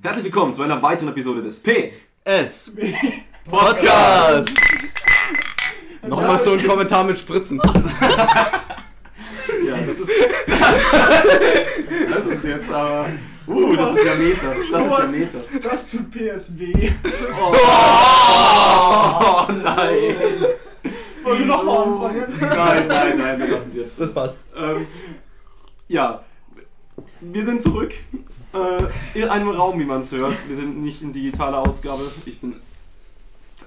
Herzlich willkommen zu einer weiteren Episode des P. S. Podcast. Nochmal so ein Kommentar mit Spritzen. Ja, das ist. Das, ist jetzt aber. Uh, das ist ja Meter. Das Thomas, ist ja Meter. Das tut PS weh. Oh, nein! Wollen wir nochmal anfangen? Nein, nein, nein, wir lassen es jetzt. Das passt. Ähm, ja, wir sind zurück. Äh, in einem Raum, wie man es hört. Wir sind nicht in digitaler Ausgabe. Ich bin.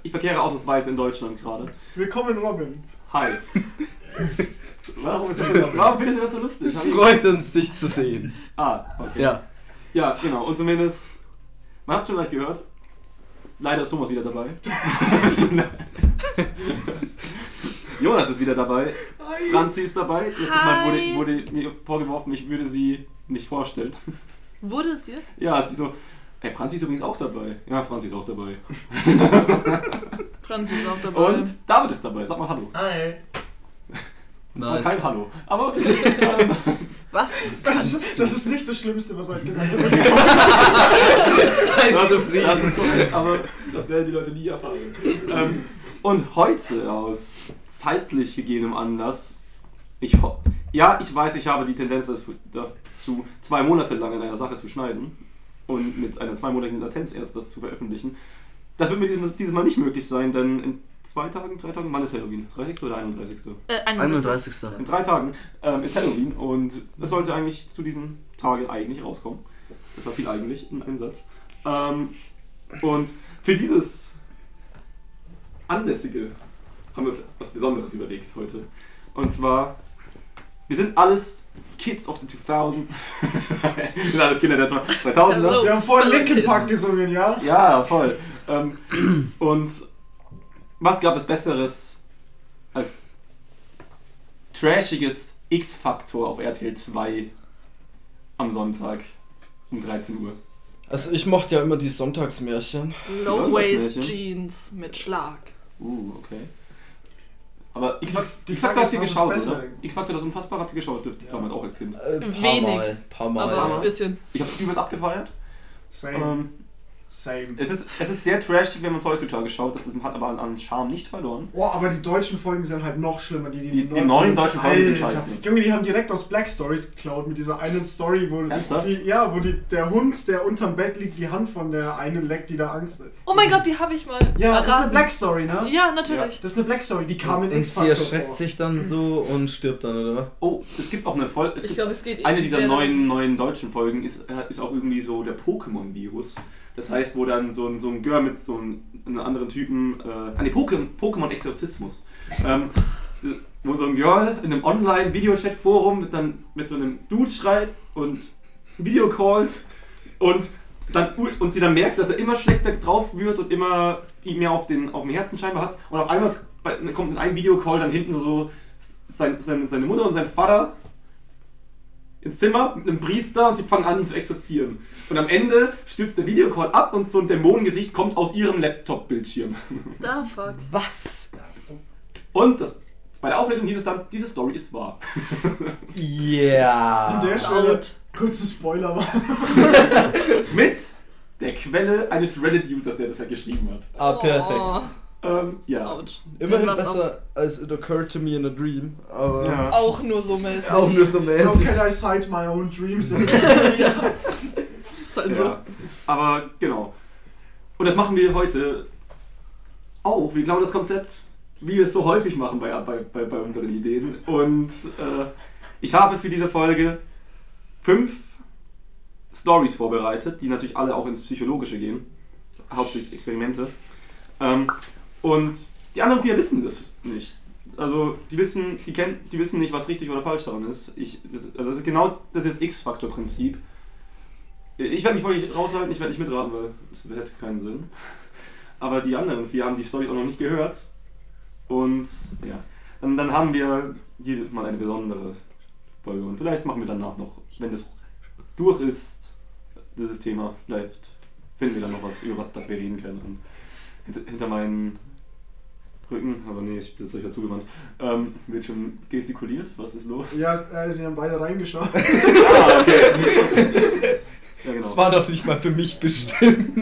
Ich verkehre ausnahmsweise in Deutschland gerade. Willkommen, Robin. Hi. Warum, ist das denn, warum findest du das so lustig? Hab ich- Freut uns, dich zu sehen. Ah, okay. Ja. Ja, genau. Und zumindest, man hat es schon gleich gehört. Leider ist Thomas wieder dabei. Jonas ist wieder dabei. Franzi ist dabei. Letztes Mal wurde, wurde mir vorgeworfen, ich würde sie nicht vorstellen. Wurde es dir? Ja, ist sie so. Ey, Franzi ist übrigens auch dabei. Ja, Franzi ist auch dabei. Franzi ist auch dabei. Und David ist dabei. Sag mal Hallo. Hi. Das war Nice. kein Hallo. Aber Was? Das ist, das ist nicht das Schlimmste, was heute gesagt hat. Seid Das zufrieden. ist korrekt, aber das werden die Leute nie erfahren. ähm, und heute aus zeitlich gegebenem Anlass, ich ho- ja, ich weiß, ich habe die Tendenz dazu, zwei Monate lang an einer Sache zu schneiden und mit einer zweimonatigen Latenz erst das zu veröffentlichen. Das wird mir dieses, dieses Mal nicht möglich sein, denn in zwei Tagen, drei Tagen, wann ist Halloween? 30. oder 31.? äh, 31. 31. In drei Tagen ähm, ist Halloween und das sollte eigentlich zu diesem Tage eigentlich rauskommen. Das war viel eigentlich in einem Satz. Ähm, und für dieses Anlässige haben wir was Besonderes überlegt heute. Und zwar, wir sind alles Kids of the 2000. wir sind alles Kinder der 2000er. Hello. Wir haben vorhin Fellow Linkin. Park gesungen, ja? Ja, voll. Ähm, und was gab es Besseres als trashiges X-Faktor auf RTL 2 am Sonntag um 13 Uhr? Also ich mochte ja immer die Sonntagsmärchen. Low-Waist Sonntagsmärchen. Jeans mit Schlag. Uh, okay. Aber X- Die X-Factor hast du ist, geschaut, oder? X-Factor, das unfassbar habt ihr geschaut, dürft Ja. damals auch als Kind. Äh, paar Wenig. Mal. Paar Mal. Aber Ja. ein bisschen. Ich hab's übelst abgefeiert. Same. Ähm, Same. es, ist, es ist sehr trashig, wenn man es heutzutage schaut. Das ist, hat aber an Charme nicht verloren. Boah, aber die deutschen Folgen sind halt noch schlimmer. Die, Die- die neuen deutschen Folgen sind scheiße. Junge, die haben direkt aus Black Stories geklaut mit dieser einen Story, wo, Ernsthaft? die, ja, wo die, der Hund, der unterm Bett liegt, die Hand von der einen leckt, die da Angst hat. Oh mein Gott, die habe ich mal Ja, das ist eine erraten. Black Story, ne? Ja, natürlich. Das ist eine Black Story, die kam in Und sie X-Factor erschreckt vor. sich dann so und stirbt dann, oder? Oh, es gibt auch eine Folge. Ich glaube, es geht Eine dieser neuen, neuen deutschen Folgen ist, äh, ist auch irgendwie so der Pokémon-Virus. Das heißt, wo dann so ein, so ein Girl mit so einem, anderen Typen, äh, ah, nee, Poké- Pokémon-Exorzismus, ähm, wo so ein Girl in einem Online-Videochat-Forum mit, mit so einem Dude schreibt und Videocallt und, dann, und sie dann merkt, dass er immer schlechter drauf wird und immer mehr auf, den, auf dem Herzen scheinbar hat. Und auf einmal kommt in einem Videocall dann hinten so sein, sein, seine Mutter und sein Vater ins Zimmer mit einem Priester und sie fangen an, ihn zu exorzieren. Und am Ende stürzt der Videocall ab und so ein Dämonengesicht kommt aus ihrem Laptop-Bildschirm. Da, fuck. Was? Und das, bei der Auflösung hieß es dann, diese Story ist wahr. Ja. An der Stelle, kurze Spoiler war. Mit der Quelle eines Reddit-Users, der das ja geschrieben hat. Ah, perfekt. Oh, Ähm, ja. ouch. Immerhin besser als It Occurred to Me in a Dream. Aber Ja. Auch, nur so mäßig. auch nur so How mäßig. can I cite my own dreams? ja. Ist halt so. Ja. Aber genau. Und das machen wir heute auch. Wir klauen das Konzept, wie wir es so häufig machen bei, bei, bei, bei unseren Ideen. Und äh, ich habe für diese Folge fünf Stories vorbereitet, die natürlich alle auch ins Psychologische gehen. Hauptsächlich Experimente. Ähm, und die anderen vier wissen das nicht. Also die wissen, die kennen, die wissen nicht, was richtig oder falsch daran ist. Ich, das, also das ist genau das ist X-Faktor-Prinzip. Ich werde mich wirklich raushalten, ich werde nicht mitraten, weil es hätte keinen Sinn. Aber die anderen vier haben die Storys auch noch nicht gehört. Und ja, dann, dann haben wir jedes Mal eine besondere Folge. Und vielleicht machen wir danach noch, wenn das durch ist, dieses Thema, vielleicht finden wir dann noch was, über was das wir reden können. Und hinter, hinter meinen Rücken, aber nee, ich sitze euch ja zugewandt, ähm, wird schon gestikuliert. Was ist los? ja, äh, sie haben beide reingeschaut. Ah, okay. Ja, genau. Das war doch nicht mal für mich bestimmt.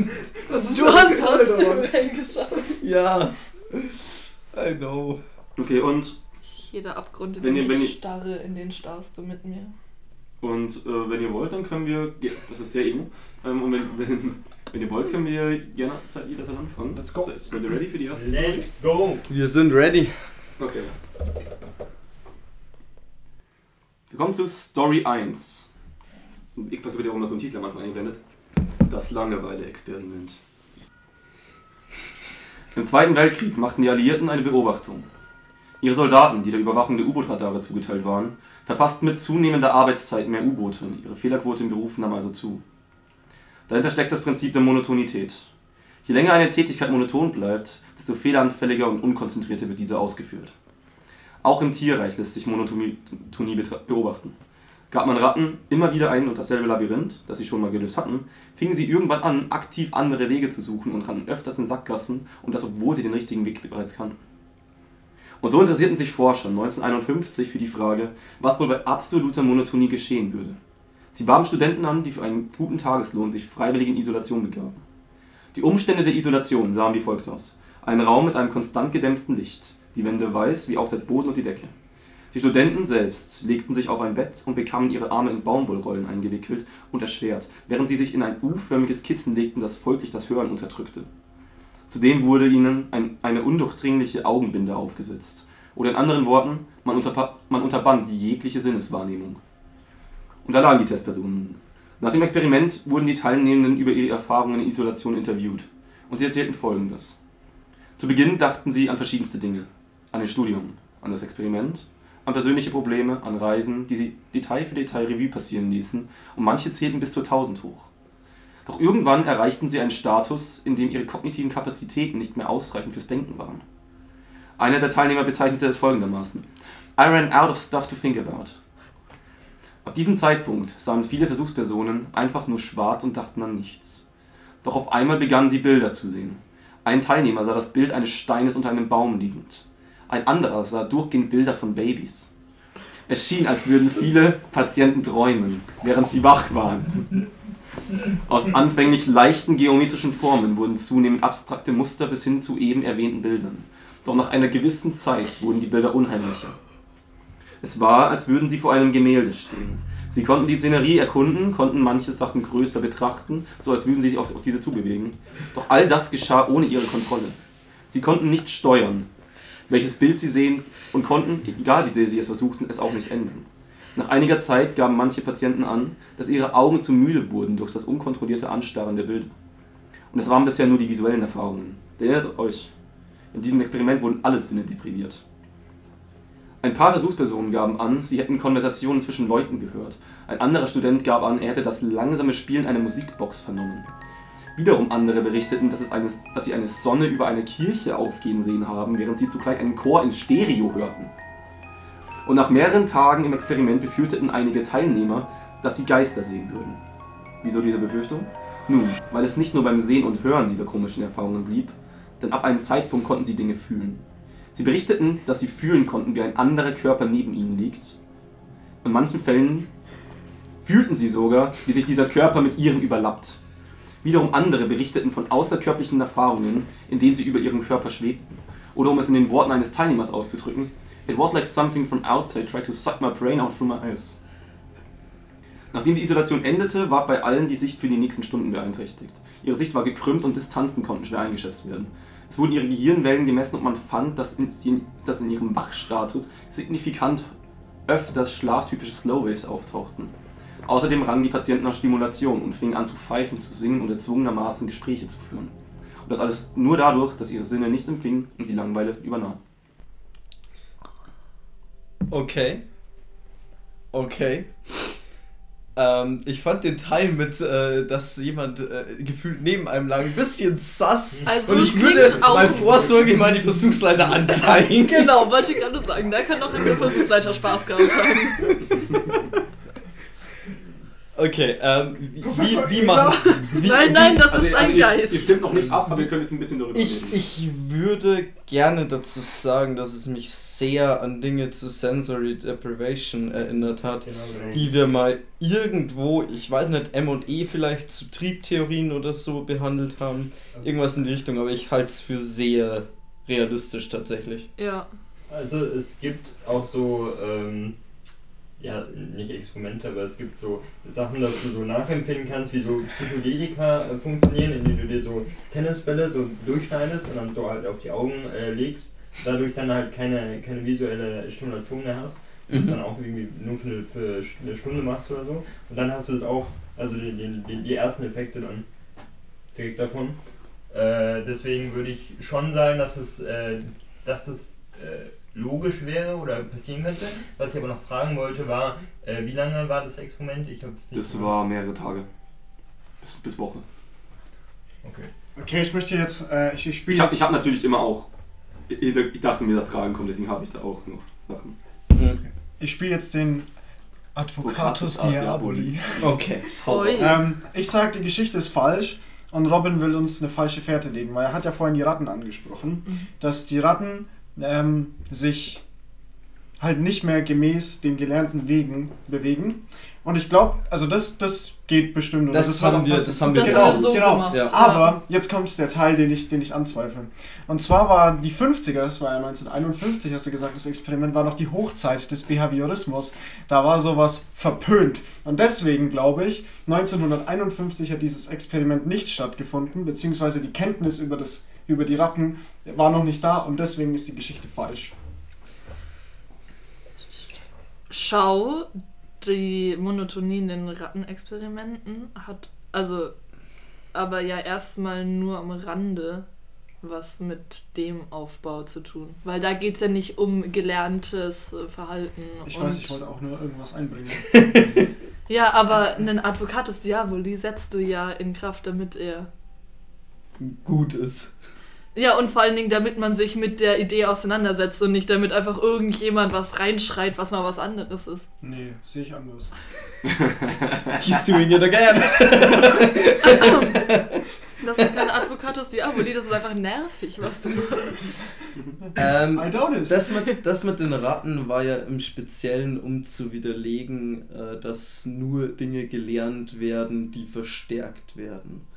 Du das hast trotzdem reingeschaut. Ja. I know. Okay, und, Jeder Abgrund, in Wenn den ihr- wenn ich ihr- starre, in den starrst du mit mir. Und äh, wenn ihr wollt, dann können wir. ge- Das ist sehr emo. Ähm, und wenn, wenn, wenn ihr wollt, können wir gerne Zeit jederzeit anfangen. Let's go. Seid seid ihr ready für die erste Story? Let's go! Wir sind ready. Okay. Wir kommen zu Story 1. Ich fragte wieder, warum da so ein Titel am Anfang eingeblendet. Das Langeweile-Experiment. Im Zweiten Weltkrieg machten die Alliierten eine Beobachtung. Ihre Soldaten, die der Überwachung der U-Boot-Radare zugeteilt waren, verpassten mit zunehmender Arbeitszeit mehr U-Boote. Ihre Fehlerquote im Beruf nahm also zu. Dahinter steckt das Prinzip der Monotonität. Je länger eine Tätigkeit monoton bleibt, desto fehleranfälliger und unkonzentrierter wird diese ausgeführt. Auch im Tierreich lässt sich Monotonie beobachten. Gab man Ratten immer wieder ein und dasselbe Labyrinth, das sie schon mal gelöst hatten, fingen sie irgendwann an, aktiv andere Wege zu suchen und rannten öfters in Sackgassen und das obwohl sie den richtigen Weg bereits kannten. Und so interessierten sich Forscher 1951 für die Frage, was wohl bei absoluter Monotonie geschehen würde. Sie warben Studenten an, die für einen guten Tageslohn sich freiwillig in Isolation begaben. Die Umstände der Isolation sahen wie folgt aus. Ein Raum mit einem konstant gedämpften Licht, die Wände weiß, wie auch der Boden und die Decke. Die Studenten selbst legten sich auf ein Bett und bekamen ihre Arme in Baumwollrollen eingewickelt und erschwert, während sie sich in ein U-förmiges Kissen legten, das folglich das Hören unterdrückte. Zudem wurde ihnen ein, eine undurchdringliche Augenbinde aufgesetzt. Oder in anderen Worten, man, man unterband jegliche Sinneswahrnehmung. Und da lagen die Testpersonen. Nach dem Experiment wurden die Teilnehmenden über ihre Erfahrungen in Isolation interviewt. Und sie erzählten folgendes. Zu Beginn dachten sie an verschiedenste Dinge. An ihr Studium, an das Experiment, an persönliche Probleme, an Reisen, die sie Detail für Detail Revue passieren ließen und manche zählten bis zu 1000 hoch. Doch irgendwann erreichten sie einen Status, in dem ihre kognitiven Kapazitäten nicht mehr ausreichend fürs Denken waren. Einer der Teilnehmer bezeichnete es folgendermaßen: I ran out of stuff to think about. Ab diesem Zeitpunkt sahen viele Versuchspersonen einfach nur schwarz und dachten an nichts. Doch auf einmal begannen sie Bilder zu sehen. Ein Teilnehmer sah das Bild eines Steines unter einem Baum liegend. Ein anderer sah durchgehend Bilder von Babys. Es schien, als würden viele Patienten träumen, während sie wach waren. Aus anfänglich leichten geometrischen Formen wurden zunehmend abstrakte Muster bis hin zu eben erwähnten Bildern. Doch nach einer gewissen Zeit wurden die Bilder unheimlicher. Es war, als würden sie vor einem Gemälde stehen. Sie konnten die Szenerie erkunden, konnten manche Sachen größer betrachten, so als würden sie sich auf, auf diese zubewegen. Doch all das geschah ohne ihre Kontrolle. Sie konnten nicht steuern, welches Bild sie sehen und konnten, egal wie sehr sie es versuchten, es auch nicht ändern. Nach einiger Zeit gaben manche Patienten an, dass ihre Augen zu müde wurden durch das unkontrollierte Anstarren der Bilder. Und das waren bisher nur die visuellen Erfahrungen. Erinnert euch, in diesem Experiment wurden alle Sinne depriviert. Ein paar Versuchspersonen gaben an, sie hätten Konversationen zwischen Leuten gehört. Ein anderer Student gab an, er hätte das langsame Spielen einer Musikbox vernommen. Wiederum andere berichteten, dass, es eine, dass sie eine Sonne über eine Kirche aufgehen sehen haben, während sie zugleich einen Chor in Stereo hörten. Und nach mehreren Tagen im Experiment befürchteten einige Teilnehmer, dass sie Geister sehen würden. Wieso diese Befürchtung? Nun, weil es nicht nur beim Sehen und Hören dieser komischen Erfahrungen blieb, denn ab einem Zeitpunkt konnten sie Dinge fühlen. Sie berichteten, dass sie fühlen konnten, wie ein anderer Körper neben ihnen liegt. In manchen Fällen fühlten sie sogar, wie sich dieser Körper mit ihrem überlappt. Wiederum andere berichteten von außerkörperlichen Erfahrungen, in denen sie über ihren Körper schwebten. Oder um es in den Worten eines Teilnehmers auszudrücken, It was like something from outside tried to suck my brain out through my eyes. Nachdem die Isolation endete, war bei allen die Sicht für die nächsten Stunden beeinträchtigt. Ihre Sicht war gekrümmt und Distanzen konnten schwer eingeschätzt werden. Es wurden ihre Gehirnwellen gemessen und man fand, dass in, dass in ihrem Wachstatus signifikant öfters schlaftypische Slowwaves auftauchten. Außerdem rangen die Patienten nach Stimulation und fingen an zu pfeifen, zu singen und erzwungenermaßen Gespräche zu führen. Und das alles nur dadurch, dass ihre Sinne nichts empfingen und die Langeweile übernahm. Okay. Okay. Ähm, ich fand den Teil mit, äh, dass jemand äh, gefühlt neben einem lag, ein bisschen sass. Also und ich würde mal vorsorglich mal die Versuchsleiter anzeigen. Genau, wollte ich gerade sagen. Da kann doch ein Versuchsleiter Spaß gehabt haben. Okay, ähm, wie, wie, wie. Wie, Nein, nein, das Also, ist also ein ich, Geist. Ihr stimmt noch nicht ab, aber wir können jetzt ein bisschen darüber Ich, reden. ich würde gerne dazu sagen, dass es mich sehr an Dinge zu Sensory Deprivation erinnert hat, Genau. die wir mal irgendwo, ich weiß nicht, M&E vielleicht zu Triebtheorien oder so behandelt haben. Irgendwas in die Richtung, aber ich halte es für sehr realistisch tatsächlich. Ja. Also es gibt auch so, ähm, ja, nicht Experimente, aber es gibt so Sachen, dass du so nachempfinden kannst, wie so Psychedelika äh, funktionieren, indem du dir so Tennisbälle so durchschneidest und dann so halt auf die Augen äh, legst, dadurch dann halt keine, keine visuelle Stimulation mehr hast. Und Mhm. dann auch irgendwie nur für eine, für eine Stunde machst oder so. Und dann hast du es auch, also die, die, die, die ersten Effekte dann direkt davon. Äh, deswegen würde ich schon sagen, dass es, äh, dass das äh, logisch wäre oder passieren könnte. Was ich aber noch fragen wollte, war, äh, wie lange war das Experiment? Ich hab's nicht Das gewusst. war mehrere Tage. Bis, bis Woche. Okay. Okay, ich möchte jetzt, äh, ich, ich spiele Ich habe hab natürlich immer auch. Ich, ich dachte mir, dass Fragen kommen, deswegen habe ich da auch noch Sachen. Mhm. Ich spiele jetzt den Advocatus Diaboli. Okay. Ähm, ich sage, die Geschichte ist falsch und Robin will uns eine falsche Fährte legen, weil er hat ja vorhin die Ratten angesprochen, Mhm. dass die Ratten ähm, sich halt nicht mehr gemäß den gelernten Wegen bewegen. Und ich glaube, also das, das geht bestimmt. oder Das wird haben wir- passieren. das haben wir Das genau, haben wir so genau. gemacht. Ja. Aber jetzt kommt der Teil, den ich, den ich anzweifle. Und zwar waren die 50er, das war ja 1951, hast du gesagt, das Experiment war noch die Hochzeit des Behaviorismus. Da war sowas verpönt. Und deswegen glaube ich, 1951 hat dieses Experiment nicht stattgefunden, beziehungsweise die Kenntnis über, das, über die Ratten war noch nicht da und deswegen ist die Geschichte falsch. Schau, die Monotonie in den Rattenexperimenten hat, also, aber ja erstmal nur am Rande was mit dem Aufbau zu tun. Weil da geht es ja nicht um gelerntes äh, Verhalten. Ich weiß, ich wollte auch nur irgendwas einbringen. Ja, aber einen Advocatus Diaboli setzt du ja in Kraft, damit er. Gut ist. Ja, und vor allen Dingen, damit man sich mit der Idee auseinandersetzt und nicht damit einfach irgendjemand was reinschreit, was mal was anderes ist. Nee, sehe ich anders. He's doing it again. Das ist kein Advocatus Diaboli, das ist einfach nervig, was du machst. ähm, I doubt it. Das mit, das mit den Ratten war ja im Speziellen, um zu widerlegen, äh, dass nur Dinge gelernt werden, die verstärkt werden.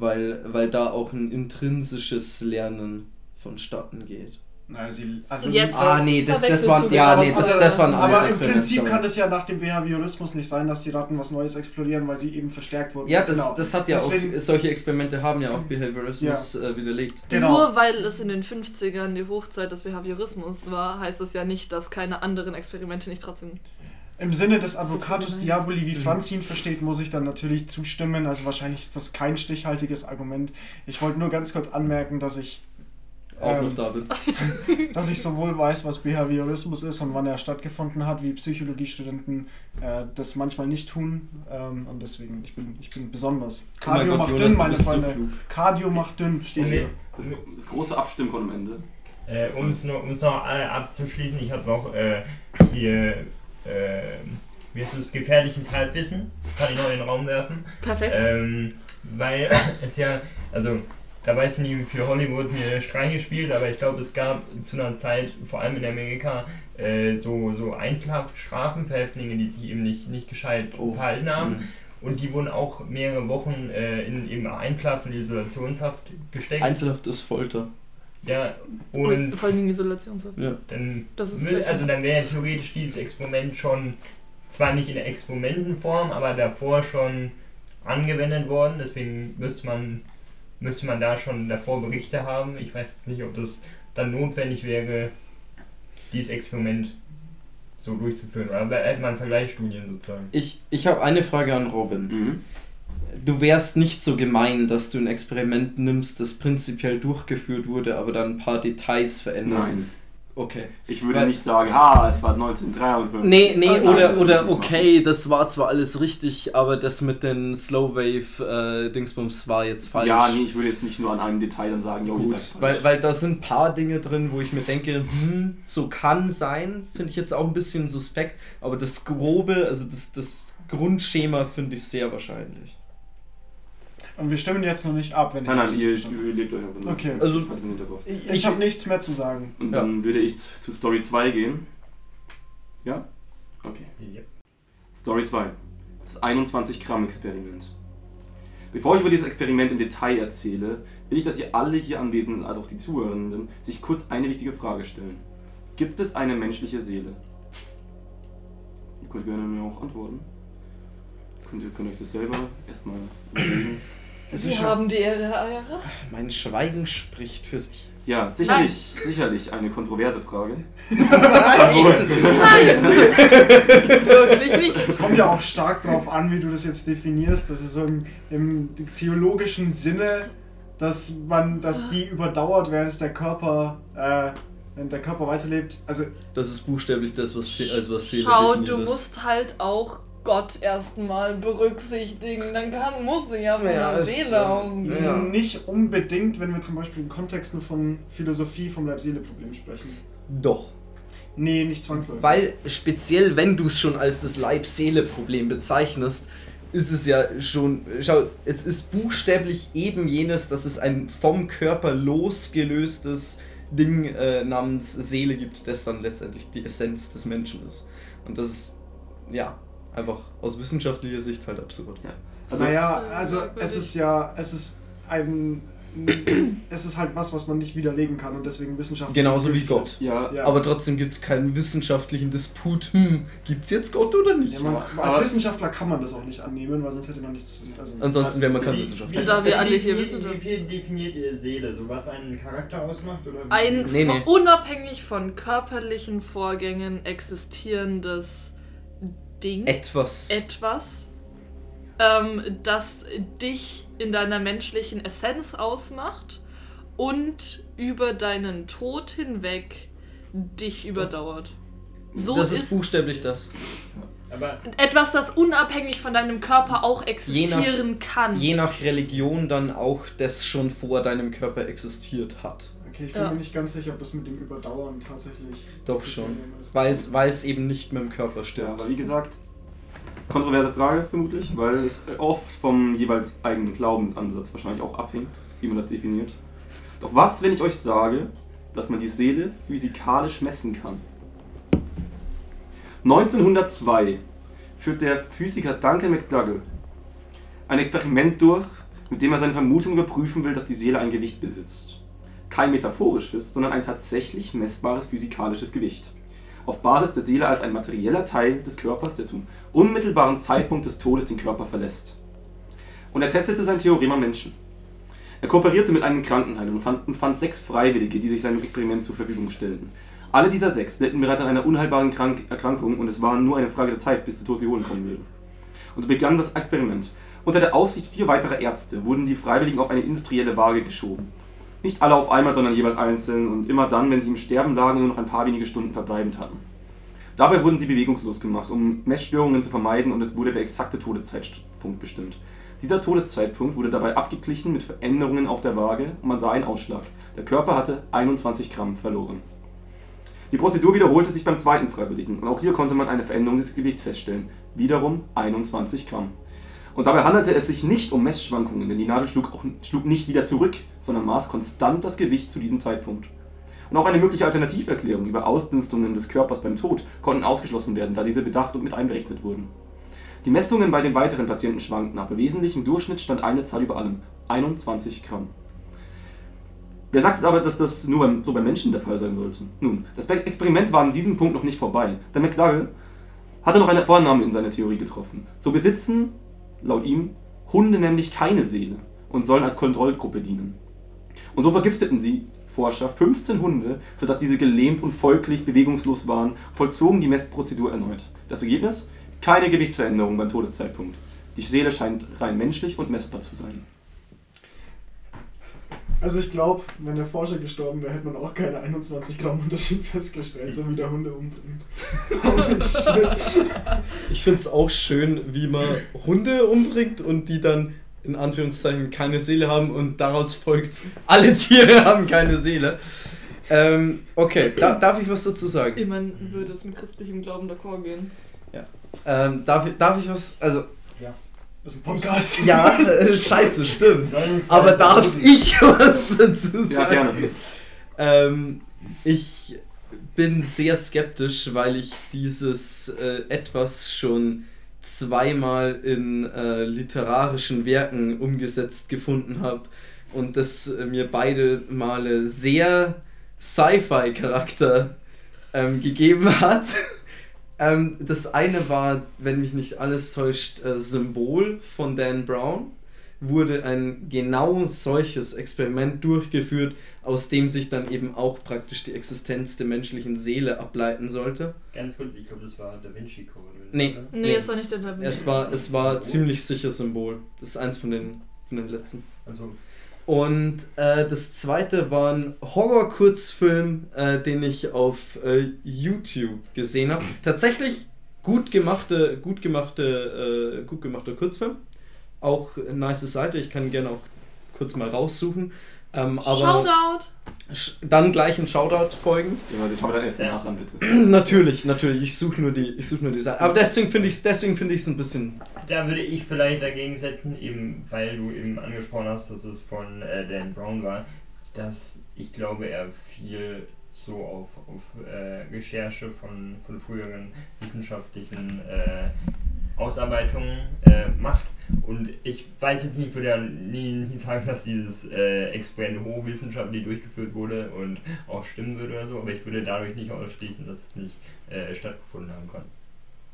Weil, weil da auch ein intrinsisches Lernen vonstatten geht. Na, sie, also Jetzt- Ah, nee, das, das waren, ja, aber nee, das, das waren alles Aber im Prinzip kann das ja nach dem Behaviorismus nicht sein, dass die Ratten was Neues explorieren, weil sie eben verstärkt wurden. Ja, das, Genau. das hat ja Deswegen- auch, solche Experimente haben ja auch Behaviorismus äh, widerlegt. Genau. Nur weil es in den 50ern die Hochzeit des Behaviorismus war, heißt das ja nicht, dass keine anderen Experimente nicht trotzdem. Im Sinne des Advocatus. Diaboli, wie Mhm. Franz ihn versteht, muss ich dann natürlich zustimmen. Also wahrscheinlich ist das kein stichhaltiges Argument. Ich wollte nur ganz kurz anmerken, dass ich, Auch Ähm, noch da bin. dass ich sowohl weiß, was Behaviorismus ist und wann er stattgefunden hat, wie Psychologiestudenten äh, das manchmal nicht tun. Ähm, und deswegen, ich bin, ich bin besonders. Oh Cardio Gott, macht Jonas, dünn, meine so Freunde. klug. Cardio macht dünn, steht Und hier. Das, das große Abstimmen kommt am Ende. Äh, um es noch, um's noch äh, abzuschließen, ich habe noch äh, hier, äh, wie ist es, gefährliches Halbwissen, kann ich noch in den Raum werfen. Perfekt. Ähm, weil es ja, also da weiß ich nicht, wie viel Hollywood mir Streiche spielt, aber ich glaube, es gab zu einer Zeit, vor allem in Amerika, äh, so, so Einzelhaftstrafen für Häftlinge, die sich eben nicht, nicht gescheit Oh. verhalten haben. Mhm. Und die wurden auch mehrere Wochen äh, in eben Einzelhaft und Isolationshaft gesteckt. Einzelhaft ist Folter. Ja, und und vor Dingen Isolationshaft. Ja. dann, also dann wäre theoretisch dieses Experiment schon, zwar nicht in der Experimentenform, aber davor schon angewendet worden. Deswegen müsste man, müsste man da schon davor Berichte haben. Ich weiß jetzt nicht, ob das dann notwendig wäre, dieses Experiment so durchzuführen. Aber hätte man Vergleichsstudien sozusagen. Ich, ich habe eine Frage an Robin. Mhm. Du wärst nicht so gemein, dass du ein Experiment nimmst, das prinzipiell durchgeführt wurde, aber dann ein paar Details veränderst. Nein. Okay. Ich würde Weil- nicht sagen, ha, es war 1953. Nee, nee, Okay. oder, oder okay, das war zwar alles richtig, aber das mit den Slow Wave äh, Dingsbums war jetzt falsch. Ja, nee, ich würde jetzt nicht nur an einem Detail dann sagen, Gut, weil, weil da sind ein paar Dinge drin, wo ich mir denke, hm, so kann sein, finde ich jetzt auch ein bisschen suspekt, aber das Grobe, also das, das Grundschema finde ich sehr wahrscheinlich. Und wir stimmen jetzt noch nicht ab, wenn ich Nein, nein, ihr, verstanden ihr legt euch einfach nur. Okay. Also-. Ich, ich habe nichts mehr zu sagen. Und Ja. dann würde ich zu Story 2 gehen. Ja? Okay. Ja. Story 2. Das 21-Gramm-Experiment. Bevor ich über dieses Experiment im Detail erzähle, will ich, dass ihr alle hier Anwesenden, als auch die Zuhörenden, sich kurz eine wichtige Frage stellen. Gibt es eine menschliche Seele? Ihr könnt gerne mir auch antworten. Könnt ihr könnt euch das selber erstmal überlegen. Es Sie ist schon, haben die Ehre, Herr Ayara. Mein Schweigen spricht für sich. Ja, sicherlich, sicherlich eine kontroverse Frage. Wirklich nicht. es kommt ja auch stark darauf an, wie du das jetzt definierst. Das ist so im, im theologischen Sinne, dass man, dass die überdauert, während der Körper, äh, während der Körper weiterlebt. Also Das ist buchstäblich das, was, Se also was Seele Schau, definiert du ist. musst halt auch Gott erstmal berücksichtigen. Dann kann, muss sie ja von Ja, der Seele ausgehen. Ja. nicht unbedingt, wenn wir zum Beispiel in Kontexten von Philosophie vom Leib-Seele-Problem sprechen. Doch. Nee, nicht zwangsläufig. Weil speziell, wenn du es schon als das Leib-Seele-Problem bezeichnest, ist es ja schon, schau, es ist buchstäblich eben jenes, dass es ein vom Körper losgelöstes Ding äh, namens Seele gibt, das dann letztendlich die Essenz des Menschen ist. Und das ist, ja, einfach aus wissenschaftlicher Sicht halt absurd. Ja. Also, naja, Äh, also es ist ja, es ist ein, es ist halt was, was man nicht widerlegen kann und deswegen wissenschaftlich. Genauso wie Gott. ja, Ja. Aber trotzdem gibt es keinen wissenschaftlichen Disput, hm, gibt es jetzt Gott oder nicht? Ja, man, als Wissenschaftler kann man das auch nicht annehmen, weil sonst hätte man nichts. Also, Ansonsten wäre man kein Wie- Wissenschaftler. wie- Da wir wie alle hier definiert- wissen, Wie viel definiert ihr Seele? So was einen Charakter ausmacht? Oder? Ein Nee, nee. unabhängig von körperlichen Vorgängen existierendes Ding, Etwas. etwas, ähm, das dich in deiner menschlichen Essenz ausmacht und über deinen Tod hinweg dich überdauert. So das ist ist buchstäblich das. Aber etwas, das unabhängig von deinem Körper auch Je existieren kann. je nach Religion dann auch das schon vor deinem Körper existiert hat. Okay, ich bin Ja. mir nicht ganz sicher, ob das mit dem Überdauern tatsächlich. Doch schon. Weil es, weil es eben nicht mit dem Körper Ja, stimmt. aber wie gesagt, kontroverse Frage vermutlich, weil es oft vom jeweils eigenen Glaubensansatz wahrscheinlich auch abhängt, wie man das definiert. Doch was, wenn ich euch sage, dass man die Seele physikalisch messen kann? 1902 führt der Physiker Duncan McDougall ein Experiment durch, mit dem er seine Vermutung überprüfen will, dass die Seele ein Gewicht besitzt. Kein metaphorisches, sondern ein tatsächlich messbares physikalisches Gewicht auf Basis der Seele als ein materieller Teil des Körpers, der zum unmittelbaren Zeitpunkt des Todes den Körper verlässt. Und er testete sein Theorem am Menschen. Er kooperierte mit einem Krankenheim und fand, und fand sechs Freiwillige, die sich seinem Experiment zur Verfügung stellten. Alle dieser sechs litten bereits an einer unheilbaren Krank Erkrankung und es war nur eine Frage der Zeit, bis der Tod sie holen kommen würde. Und so begann das Experiment. Unter der Aufsicht vier weiterer Ärzte wurden die Freiwilligen auf eine industrielle Waage geschoben. Nicht alle auf einmal, sondern jeweils einzeln und immer dann, wenn sie im Sterben lagen und nur noch ein paar wenige Stunden verbleibend hatten. Dabei wurden sie bewegungslos gemacht, um Messstörungen zu vermeiden und es wurde der exakte Todeszeitpunkt bestimmt. Dieser Todeszeitpunkt wurde dabei abgeglichen mit Veränderungen auf der Waage und man sah einen Ausschlag. Der Körper hatte 21 Gramm verloren. Die Prozedur wiederholte sich beim zweiten Freiwilligen und auch hier konnte man eine Veränderung des Gewichts feststellen. Wiederum 21 Gramm. Und dabei handelte es sich nicht um Messschwankungen, denn die Nadel schlug, auch, schlug nicht wieder zurück, sondern maß konstant das Gewicht zu diesem Zeitpunkt. Und auch eine mögliche Alternativerklärung über Ausdünstungen des Körpers beim Tod konnten ausgeschlossen werden, da diese bedacht und mit einberechnet wurden. Die Messungen bei den weiteren Patienten schwankten, aber wesentlich im Durchschnitt stand eine Zahl über allem: 21 Gramm. Wer sagt jetzt aber, dass das nur beim, so beim Menschen der Fall sein sollte? Nun, das Experiment war an diesem Punkt noch nicht vorbei. Der McDougall hatte noch eine Vornahme in seiner Theorie getroffen. So besitzen, laut ihm, Hunde nämlich keine Seele und sollen als Kontrollgruppe dienen. Und so vergifteten sie, Forscher, 15 Hunde, sodass diese gelähmt und folglich bewegungslos waren, vollzogen die Messprozedur erneut. Das Ergebnis? Keine Gewichtsveränderung beim Todeszeitpunkt. Die Seele scheint rein menschlich und messbar zu sein. Also ich glaube, wenn der Forscher gestorben wäre, hätte man auch keine 21 Gramm Unterschied festgestellt, so wie der Hunde umbringt. Holy shit. Ich finde es auch schön, wie man Hunde umbringt und die dann in Anführungszeichen keine Seele haben und daraus folgt, alle Tiere haben keine Seele. Ähm, okay, da, darf ich was dazu sagen? Ich meine, würde es mit christlichem Glauben d'accord gehen. Ähm, darf, ich- darf ich was? Also, Das ist ein Podcast. ja, äh, scheiße, stimmt. Aber darf ich was dazu sagen? Ja, gerne. Ähm, ich bin sehr skeptisch, weil ich dieses äh, etwas schon zweimal in äh, literarischen Werken umgesetzt gefunden habe und das äh, mir beide Male sehr Sci-Fi-Charakter ähm, gegeben hat. ähm, das eine war, wenn mich nicht alles täuscht, äh, Symbol von Dan Brown. Wurde ein genau solches Experiment durchgeführt, aus dem sich dann eben auch praktisch die Existenz der menschlichen Seele ableiten sollte. Ganz kurz, ich glaube, das war Da Vinci Code. Nee. Oder? Nee, es war nicht der Da Vinci. Es war, es war ziemlich sicher Symbol. Das ist eins von den, von den letzten. Also, Und äh, das zweite war ein Horror-Kurzfilm, äh, den ich auf äh, YouTube gesehen habe. Tatsächlich gut gemachte, gut gemachte, äh, gut gemachter Kurzfilm. Auch eine nice Seite, ich kann gerne auch kurz mal raussuchen. Ähm, aber Shoutout! dann gleich ein Shoutout folgen. Ja, den dann erst Ja. danach an, bitte. natürlich, natürlich, ich suche nur die, ich suche nur die Seite. Aber deswegen finde ich es deswegen finde ich es ein bisschen. da würde ich vielleicht dagegen setzen, eben weil du eben angesprochen hast, dass es von äh, Dan Brown war, dass ich glaube, er viel so auf, auf äh, Recherche von, von früheren wissenschaftlichen äh, Ausarbeitungen äh, macht. Und ich weiß jetzt nicht, würde ja nie, nie sagen, dass dieses äh, Experiment hochwissenschaftlich durchgeführt wurde und auch stimmen würde oder so, aber ich würde dadurch nicht ausschließen, dass es nicht äh, stattgefunden haben kann.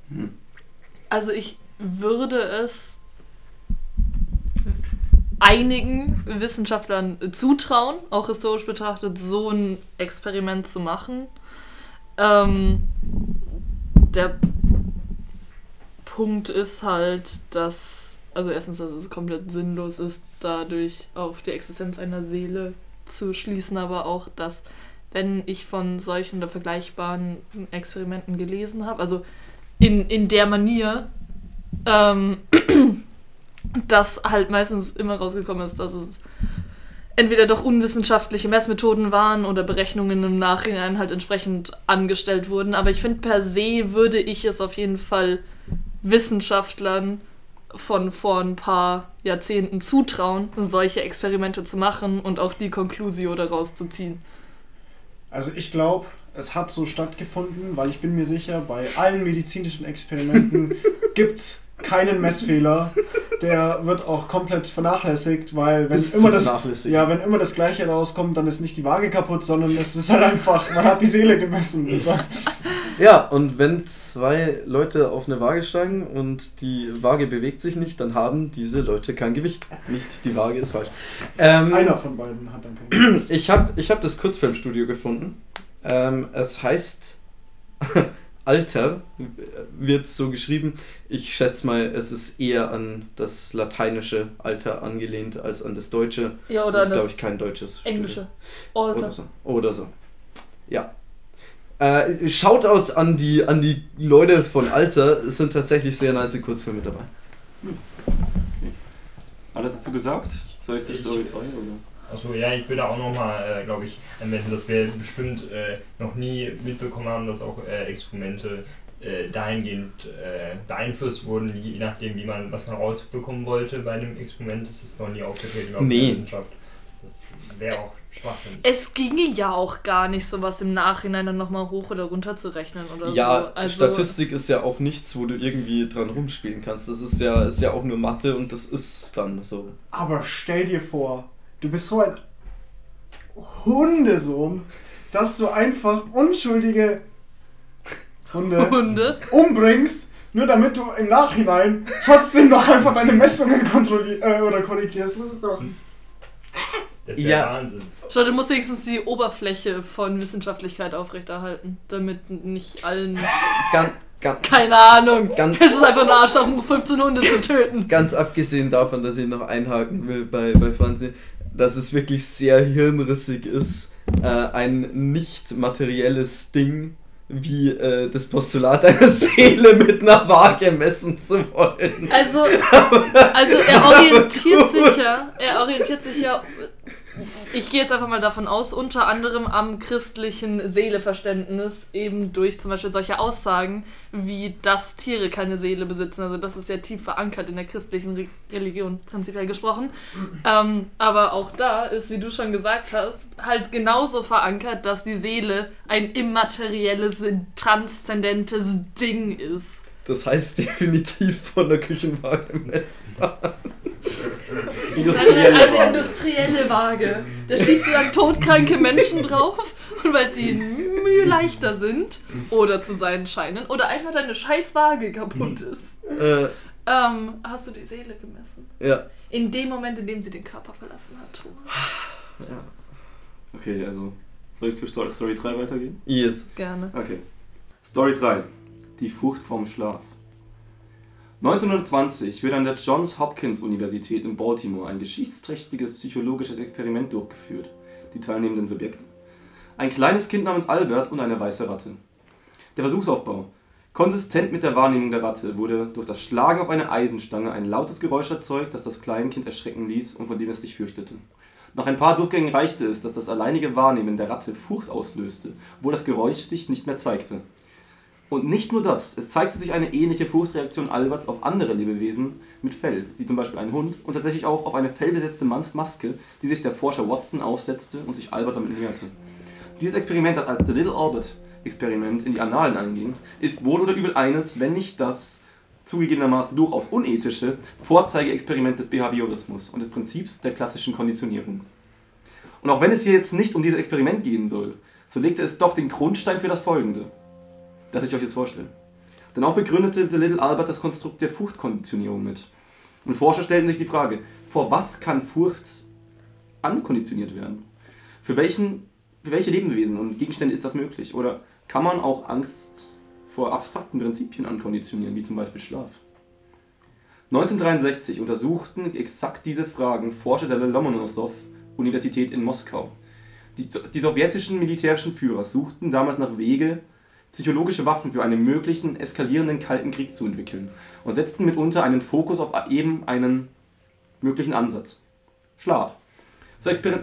Hm. Also ich würde es einigen Wissenschaftlern zutrauen, auch historisch betrachtet, so ein Experiment zu machen. Ähm, der Punkt ist halt, dass, also erstens, dass es komplett sinnlos ist, dadurch auf die Existenz einer Seele zu schließen, aber auch, dass, wenn ich von solchen oder vergleichbaren Experimenten gelesen habe, also in, in der Manier, ähm, dass halt meistens immer rausgekommen ist, dass es entweder doch unwissenschaftliche Messmethoden waren oder Berechnungen im Nachhinein halt entsprechend angestellt wurden. Aber ich finde, per se würde ich es auf jeden Fall Wissenschaftlern von vor ein paar Jahrzehnten zutrauen, solche Experimente zu machen und auch die Conclusio daraus zu ziehen. Also ich glaube, es hat so stattgefunden, weil ich bin mir sicher, bei allen medizinischen Experimenten gibt es keinen Messfehler. Der wird auch komplett vernachlässigt, weil wenn Ist immer das ja, wenn immer das gleiche rauskommt, dann ist nicht die Waage kaputt, sondern es ist halt einfach, man hat die Seele gemessen. Ja, und wenn zwei Leute auf eine Waage steigen und die Waage bewegt sich nicht, dann haben diese Leute kein Gewicht. Nicht die Waage ist falsch. Ähm, Einer von beiden hat dann kein Ich habe ich hab das Kurzfilmstudio gefunden. Ähm, es heißt Alter, wird so geschrieben. Ich schätze mal, es ist eher an das lateinische Alter angelehnt als an das deutsche. Ja, das ist, glaube ich, kein deutsches. Englische. Oder Alter. so. Oder so. Ja. Äh, Shoutout an die, an die Leute von Alter. Es sind tatsächlich sehr nice Kurzfilme dabei. Alles dazu gesagt? Soll ich Ich- Story 3 oder? Achso, ja, ich würde auch nochmal, äh, glaube ich, anwenden, dass wir bestimmt äh, noch nie mitbekommen haben, dass auch äh, Experimente äh, dahingehend äh, beeinflusst wurden, je nachdem, wie man, was man rausbekommen wollte bei einem Experiment, das ist noch nie aufgetreten überhaupt in Nee. der Wissenschaft. Das wäre auch Schwachsinn. Es ginge ja auch gar nicht, sowas im Nachhinein dann nochmal hoch oder runter zu rechnen oder Ja, so. Also, Statistik ist ja auch nichts, wo du irgendwie dran rumspielen kannst. Das ist ja, ist ja auch nur Mathe und das ist dann so. Aber stell dir vor, du bist so ein Hundesohn, dass du einfach unschuldige Hunde Hunde. umbringst, nur damit du im Nachhinein trotzdem noch einfach deine Messungen kontrollierst äh, oder korrigierst. Das ist doch. Das wäre Ja. Wahnsinn. Schau, du musst wenigstens die Oberfläche von Wissenschaftlichkeit aufrechterhalten, damit nicht allen. Ganz, ganz, Keine Ahnung. Ganz- es ist einfach ein Arschloch, 15 Hunde zu töten. ganz abgesehen davon, dass ich noch einhaken will bei, bei Franzi, dass es wirklich sehr hirnrissig ist, äh, ein nicht materielles Ding wie äh, das Postulat einer Seele mit einer Waage messen zu wollen. Also, also er orientiert sich ja, er orientiert sich ja ich gehe jetzt einfach mal davon aus, unter anderem am christlichen Seeleverständnis, eben durch zum Beispiel solche Aussagen, wie dass Tiere keine Seele besitzen. Also das ist ja tief verankert in der christlichen Re Religion, prinzipiell gesprochen. Ähm, aber auch da ist, wie du schon gesagt hast, halt genauso verankert, dass die Seele ein immaterielles, transzendentes Ding ist. Das heißt definitiv von der Küchenwaage messbar. Eine, Industrielle eine Waage. industrielle Waage. Da schiebst du dann todkranke Menschen drauf und weil die Mühe leichter sind oder zu sein scheinen oder einfach deine scheiß Waage kaputt ist, äh, ähm, hast du die Seele gemessen. ja. In dem Moment, in dem sie den Körper verlassen hat, Thomas. ja. Okay, also soll ich zu Story, Story 3 weitergehen? Yes. Gerne. Okay. Story 3. Die Furcht vorm Schlaf. 1920 wird an der Johns Hopkins Universität in Baltimore ein geschichtsträchtiges psychologisches Experiment durchgeführt. Die teilnehmenden Subjekte. Ein kleines Kind namens Albert und eine weiße Ratte. Der Versuchsaufbau. Konsistent mit der Wahrnehmung der Ratte wurde durch das Schlagen auf eine Eisenstange ein lautes Geräusch erzeugt, das das Kleinkind erschrecken ließ und von dem es sich fürchtete. Nach ein paar Durchgängen reichte es, dass das alleinige Wahrnehmen der Ratte Furcht auslöste, obwohl das Geräusch sich nicht mehr zeigte. Und nicht nur das, es zeigte sich eine ähnliche Furchtreaktion Alberts auf andere Lebewesen mit Fell, wie zum Beispiel ein Hund, und tatsächlich auch auf eine fellbesetzte Mas- Maske, die sich der Forscher Watson aussetzte und sich Albert damit näherte. Dieses Experiment, das als The Little Albert Experiment in die Annalen einging, ist wohl oder übel eines, wenn nicht das zugegebenermaßen durchaus unethische Vorzeigeexperiment des Behaviorismus und des Prinzips der klassischen Konditionierung. Und auch wenn es hier jetzt nicht um dieses Experiment gehen soll, so legte es doch den Grundstein für das folgende, das ich euch jetzt vorstelle. Denn auch begründete The Little Albert das Konstrukt der Furchtkonditionierung mit. Und Forscher stellten sich die Frage, vor was kann Furcht ankonditioniert werden? Für, welchen, für welche Lebewesen und Gegenstände ist das möglich? Oder kann man auch Angst vor abstrakten Prinzipien ankonditionieren, wie zum Beispiel Schlaf? 1963 untersuchten exakt diese Fragen Forscher der Lomonossow-Universität in Moskau. Die, die sowjetischen militärischen Führer suchten damals nach Wege, psychologische Waffen für einen möglichen eskalierenden Kalten Krieg zu entwickeln und setzten mitunter einen Fokus auf eben einen möglichen Ansatz. Schlaf. So exper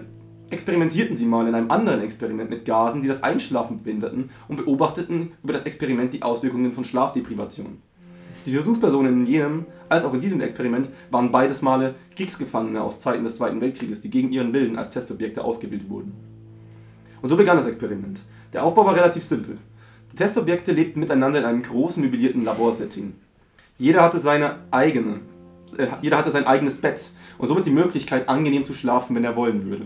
experimentierten sie mal in einem anderen Experiment mit Gasen, die das Einschlafen behinderten und beobachteten über das Experiment die Auswirkungen von Schlafdeprivation. Die Versuchspersonen in jenem als auch in diesem Experiment waren beides Male Kriegsgefangene aus Zeiten des Zweiten Weltkrieges, die gegen ihren Willen als Testobjekte ausgebildet wurden. Und so begann das Experiment. Der Aufbau war relativ simpel. Die Testobjekte lebten miteinander in einem großen möblierten Laborsetting. Jeder hatte seine eigene, äh, jeder hatte sein eigenes Bett und somit die Möglichkeit, angenehm zu schlafen, wenn er wollen würde.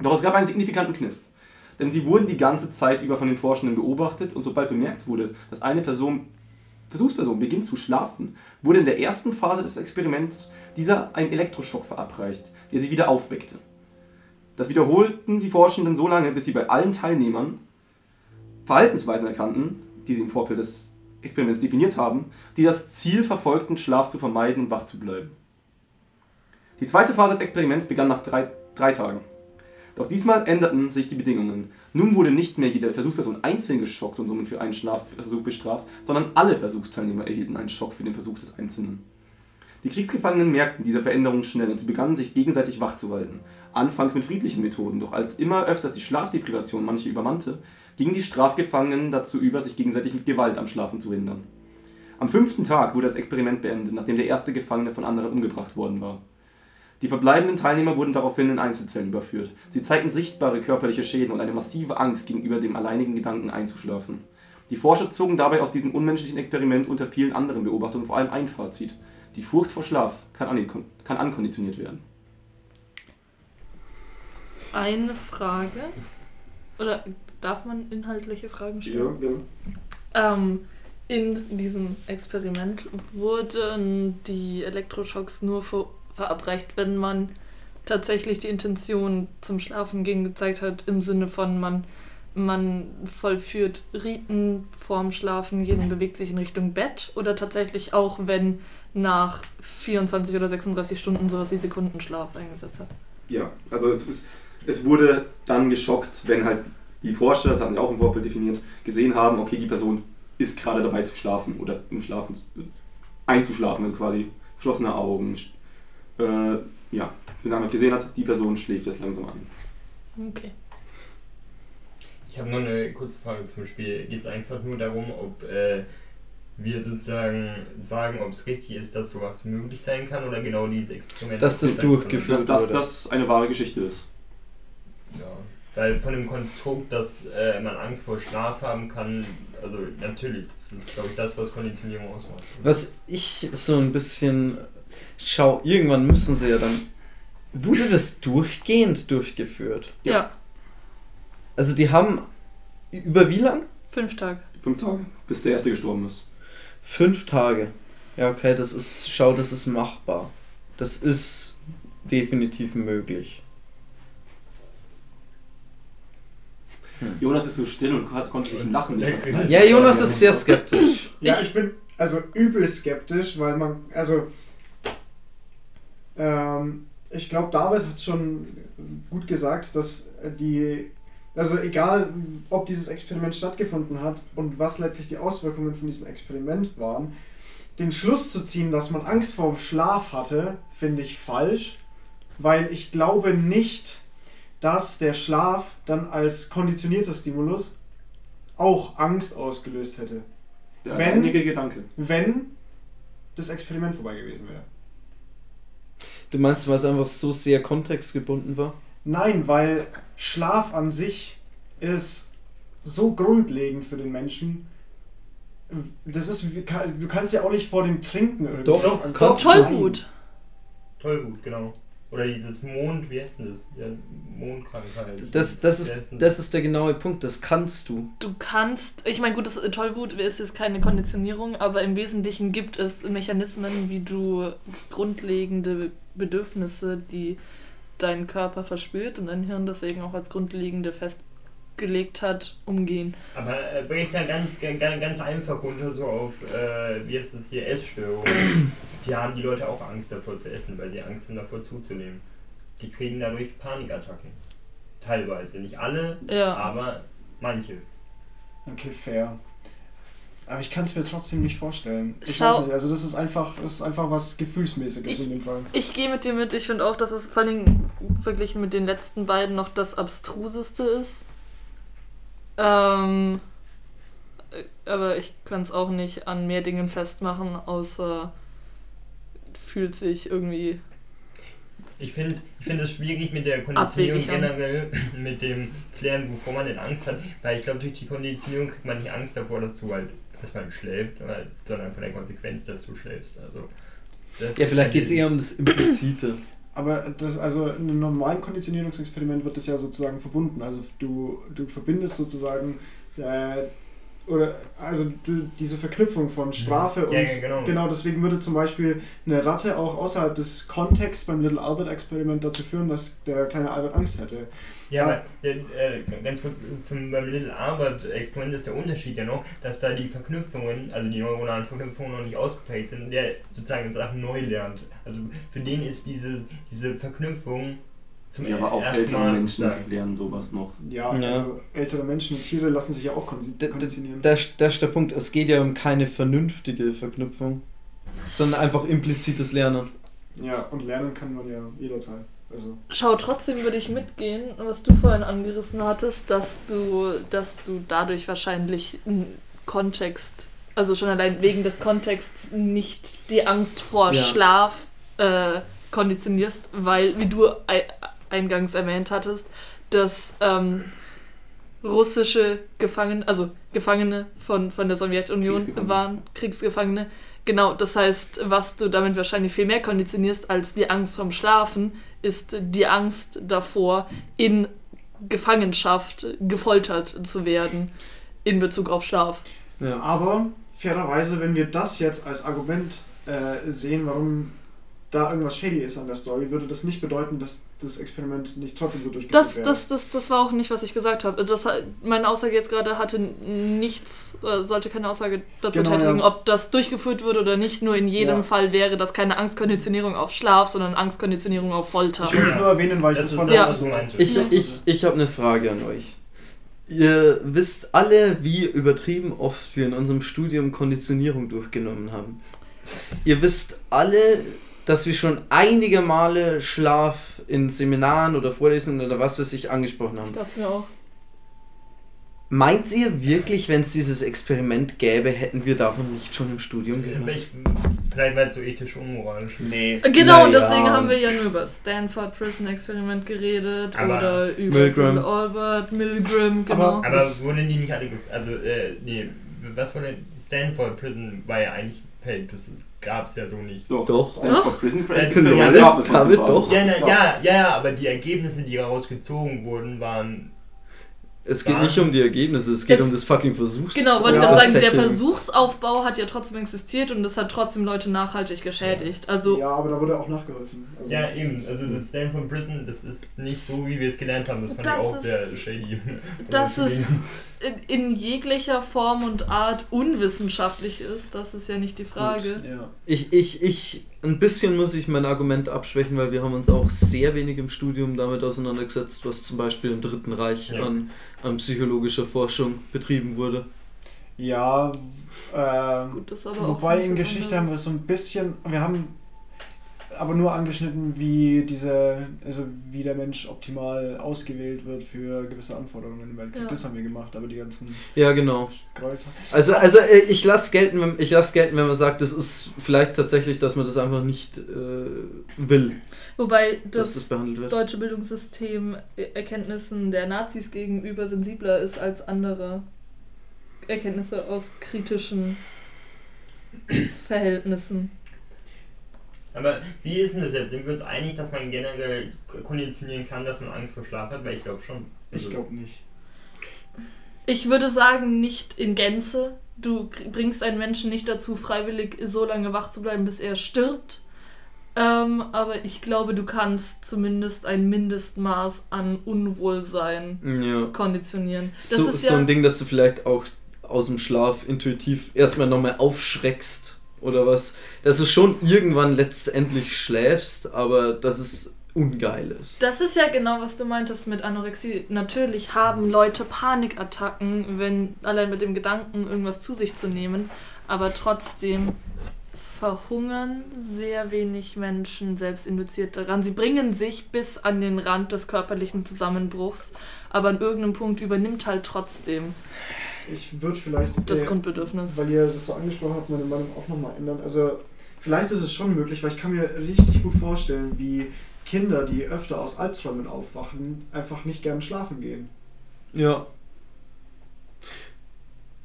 Doch es gab einen signifikanten Kniff. Denn sie wurden die ganze Zeit über von den Forschenden beobachtet und sobald bemerkt wurde, dass eine Person, Versuchsperson beginnt zu schlafen, wurde in der ersten Phase des Experiments dieser ein Elektroschock verabreicht, der sie wieder aufweckte. Das wiederholten die Forschenden so lange, bis sie bei allen Teilnehmern Verhaltensweisen erkannten, die sie im Vorfeld des Experiments definiert haben, die das Ziel verfolgten, Schlaf zu vermeiden und wach zu bleiben. Die zweite Phase des Experiments begann nach drei, drei Tagen. Doch diesmal änderten sich die Bedingungen. Nun wurde nicht mehr jede Versuchsperson einzeln geschockt und somit für einen Schlafversuch bestraft, sondern alle Versuchsteilnehmer erhielten einen Schock für den Versuch des Einzelnen. Die Kriegsgefangenen merkten diese Veränderung schnell und sie begannen sich gegenseitig wach zu halten. Anfangs mit friedlichen Methoden, doch als immer öfters die Schlafdeprivation manche übermannte, gingen die Strafgefangenen dazu über, sich gegenseitig mit Gewalt am Schlafen zu hindern. Am fünften Tag wurde das Experiment beendet, nachdem der erste Gefangene von anderen umgebracht worden war. Die verbleibenden Teilnehmer wurden daraufhin in Einzelzellen überführt. Sie zeigten sichtbare körperliche Schäden und eine massive Angst gegenüber dem alleinigen Gedanken einzuschlafen. Die Forscher zogen dabei aus diesem unmenschlichen Experiment unter vielen anderen Beobachtungen vor allem ein Fazit. Die Furcht vor Schlaf kann, ankon kann ankonditioniert werden. Eine Frage. Oder darf man inhaltliche Fragen stellen? genau. Ähm, in diesem Experiment wurden die Elektroschocks nur ver verabreicht, wenn man tatsächlich die Intention zum Schlafen gehen gezeigt hat, im Sinne von man, man vollführt Riten vorm Schlafen, jeder bewegt sich in Richtung Bett oder tatsächlich auch, wenn nach 24 oder 36 Stunden sowas wie Sekundenschlaf eingesetzt hat. Ja, also es, ist, es wurde dann geschockt, wenn halt die Forscher, das hatten wir auch im Vorfeld definiert, gesehen haben, okay, die Person ist gerade dabei zu schlafen oder im Schlafen einzuschlafen, also quasi geschlossene Augen, äh, ja, wenn man gesehen hat, die Person schläft jetzt langsam ein. Okay. Ich habe noch eine kurze Frage zum Spiel. Geht es einfach nur darum, ob äh, wir sozusagen sagen, ob es richtig ist, dass sowas möglich sein kann oder genau dieses Experiment. Dass das durchgeführt nur? Dass das eine wahre Geschichte ist. Ja, weil von dem Konstrukt, dass äh, man Angst vor Schlaf haben kann, also natürlich, das ist glaube ich das, was Konditionierung ausmacht. Was ich so ein bisschen schau, irgendwann müssen sie ja dann. Wurde das durchgehend durchgeführt? Ja. Ja. Also die haben über wie lang? Fünf Tage. Fünf Tage, bis der erste gestorben ist. Fünf Tage. Ja, okay, das ist, schau, das ist machbar. Das ist definitiv möglich. Jonas ist so still und hat, konnte sich im Lachen nicht verkneifen. Ja, Jonas ist sehr skeptisch. Ja, ich bin also übel skeptisch, weil man, also, ähm, ich glaube, David hat schon gut gesagt, dass die, also egal, ob dieses Experiment stattgefunden hat und was letztlich die Auswirkungen von diesem Experiment waren, den Schluss zu ziehen, dass man Angst vor dem Schlaf hatte, finde ich falsch, weil ich glaube nicht, dass der Schlaf dann als konditionierter Stimulus auch Angst ausgelöst hätte Der Wenn- einige Gedanke. wenn das Experiment vorbei gewesen wäre. Du meinst, weil es einfach so sehr kontextgebunden war? Nein, weil Schlaf an sich ist so grundlegend für den Menschen. Das ist, wie- du kannst ja auch nicht vor dem Trinken irgendwie. Doch, du. haben. Tollwut. Tollwut, genau. Oder dieses Mond, wie heißt denn das? Ja, Mondkrankheit. Das, das, ist, das ist der genaue Punkt, das kannst du. Du kannst, ich meine, gut, das Tollwut ist jetzt keine Konditionierung, aber im Wesentlichen gibt es Mechanismen, wie du grundlegende Bedürfnisse, die dein Körper verspürt und dein Hirn deswegen auch als grundlegende festgelegt hat, umgehen. Aber äh, bring es ja ganz, ganz, ganz einfach runter, so auf, äh, wie heißt es hier, Essstörungen. Die haben die Leute auch Angst davor zu essen, weil sie Angst haben davor zuzunehmen. Die kriegen dadurch Panikattacken. Teilweise. Nicht alle, Ja. aber manche. Okay, fair. Aber ich kann es mir trotzdem nicht vorstellen. Ich Schau- weiß nicht, also das ist einfach, das ist einfach was Gefühlsmäßiges Ich- in dem Fall. Ich gehe mit dir mit. Ich finde auch, dass es vor allem verglichen mit den letzten beiden noch das abstruseste ist. Ähm, äh, aber ich kann es auch nicht an mehr Dingen festmachen, außer fühlt sich irgendwie. Ich finde ich find es schwierig mit der Konditionierung an. generell, mit dem Klären, wovor man denn Angst hat, weil ich glaube, durch die Konditionierung kriegt man nicht Angst davor, dass du halt, dass man schläft, weil- sondern von der Konsequenz, dass du schläfst. Also, das Ja, vielleicht halt geht es eher um das Implizite. Aber das, also in einem normalen Konditionierungsexperiment wird das ja sozusagen verbunden. Also du, du verbindest sozusagen äh, oder also du, diese Verknüpfung von Strafe und Ja, ja, genau. deswegen würde zum Beispiel eine Ratte auch außerhalb des Kontexts beim Little Albert Experiment dazu führen, dass der kleine Albert Angst hätte. Ja, aber äh, äh, ganz kurz zum beim Little Albert Experiment ist der Unterschied ja noch, dass da die Verknüpfungen, also die neuronalen Verknüpfungen noch nicht ausgeprägt sind, der sozusagen Sachen neu lernt. Also für den ist diese, diese Verknüpfung zum Ja, aber auch ältere Mal Menschen sozusagen. lernen sowas noch. Ja, Ja. also ältere Menschen und Tiere lassen sich ja auch konditionieren. Das, das ist der Punkt. Es geht ja um keine vernünftige Verknüpfung, sondern einfach implizites Lernen. Ja, und lernen kann man ja jederzeit. Also Schau, trotzdem würde ich mitgehen, was du vorhin angerissen hattest, dass du, dass du dadurch wahrscheinlich einen Kontext, also schon allein wegen des Kontexts nicht die Angst vor Ja. Schlaf äh, konditionierst, weil, wie du ei- eingangs erwähnt hattest, dass ähm, russische Gefangene, also Gefangene von, von der Sowjetunion Kriegsgefangene. waren, Kriegsgefangene. Genau, das heißt, was du damit wahrscheinlich viel mehr konditionierst als die Angst vom Schlafen, ist die Angst davor, in Gefangenschaft gefoltert zu werden in Bezug auf Schlaf. Ja. Aber fairerweise, wenn wir das jetzt als Argument äh, sehen, warum da irgendwas shady ist an der Story, würde das nicht bedeuten, dass das Experiment nicht trotzdem so durchgeführt Das, wäre. das, das, das war auch nicht, was ich gesagt habe. Das, meine Aussage jetzt gerade hatte nichts, äh, sollte keine Aussage dazu Genau, tätigen, ja. ob das durchgeführt wurde oder nicht. Nur in jedem Ja. Fall wäre das keine Angstkonditionierung auf Schlaf, sondern Angstkonditionierung auf Folter. Ich will es nur erwähnen, weil ich Das das, von das, Ja. Ich, ich, ich habe eine Frage an euch. Ihr wisst alle, wie übertrieben oft wir in unserem Studium Konditionierung durchgenommen haben. Ihr wisst alle, dass wir schon einige Male Schlaf in Seminaren oder Vorlesungen oder was weiß ich angesprochen haben. Das mir auch. Meint ihr wirklich, wenn es dieses Experiment gäbe, hätten wir davon nicht schon im Studium gehört? Ich, vielleicht weil es so ethisch unmoralisch ist. Nee. Äh, Genau, und deswegen haben wir ja nur über Stanford Prison Experiment geredet Aber oder über Milgram. Albert, Milgram, genau. Aber- Aber wurden die nicht alle Also, äh, nee, was wurde Stanford Prison war ja eigentlich fake, das gab es ja so nicht. Doch. Doch. Doch. Prison Äh, Experiment ja, gab es David, mal doch. Ja, Das na, ja, ja, ja, aber die Ergebnisse, die daraus gezogen wurden, waren. Es geht nicht um die Ergebnisse, es geht Es- um das fucking Versuchs. Genau, wollte ich Ja, gerade das sagen, der. Versuchsaufbau hat ja trotzdem existiert und das hat trotzdem Leute nachhaltig geschädigt. Also, Ja, aber da wurde auch nachgeholfen. Also, Ja, das eben. ist- Also, das Stanford Prison, das ist nicht so, wie wir es gelernt haben. Das fand Das ich auch ist- sehr shady. Oder es in, in jeglicher Form und Art unwissenschaftlich ist, das ist ja nicht die Frage. Ja. Ich, ich, ich, ein bisschen muss ich mein Argument abschwächen, weil wir haben uns auch sehr wenig im Studium damit auseinandergesetzt, was zum Beispiel im Dritten Reich Ja. an, an psychologischer Forschung betrieben wurde. Ja, ähm, Gut, das ist aber auch wobei in Geschichte haben wir so ein bisschen, wir haben aber nur angeschnitten, wie diese, also wie der Mensch optimal ausgewählt wird für gewisse Anforderungen im Weltkrieg. Ja. Das haben wir gemacht, aber die ganzen Ja, genau. Gräueltaten. Also, also äh, ich lasse gelten, wenn, ich lass gelten, wenn man sagt, das ist vielleicht tatsächlich, dass man das einfach nicht äh, will, Wobei das das behandelt wird. deutsche Bildungssystem Erkenntnissen der Nazis gegenüber sensibler ist als andere Erkenntnisse aus kritischen Verhältnissen. Aber wie ist denn das jetzt? Sind wir uns einig, dass man generell konditionieren kann, dass man Angst vor Schlaf hat? Weil ich glaube schon. Ich glaube nicht. Ich würde sagen, nicht in Gänze. Du bringst einen Menschen nicht dazu, freiwillig so lange wach zu bleiben, bis er stirbt. Ähm, aber ich glaube, du kannst zumindest ein Mindestmaß an Unwohlsein Ja. konditionieren. Das So, ist so ja, ein Ding, dass du vielleicht auch aus dem Schlaf intuitiv erstmal nochmal aufschreckst oder was. Dass du schon irgendwann letztendlich schläfst, aber dass es ungeil ist. das ist ja genau, was du meintest mit Anorexie. Natürlich haben Leute Panikattacken, wenn allein mit dem Gedanken, irgendwas zu sich zu nehmen, aber trotzdem verhungern sehr wenig Menschen selbst induziert daran. Sie bringen sich bis an den Rand des körperlichen Zusammenbruchs, aber an irgendeinem Punkt übernimmt halt trotzdem Ich würde vielleicht, das äh, Grundbedürfnis. weil ihr das so angesprochen habt, meine Meinung auch nochmal ändern. Also vielleicht ist es schon möglich, weil ich kann mir richtig gut vorstellen, wie Kinder, die öfter aus Albträumen aufwachen, einfach nicht gern schlafen gehen. Ja.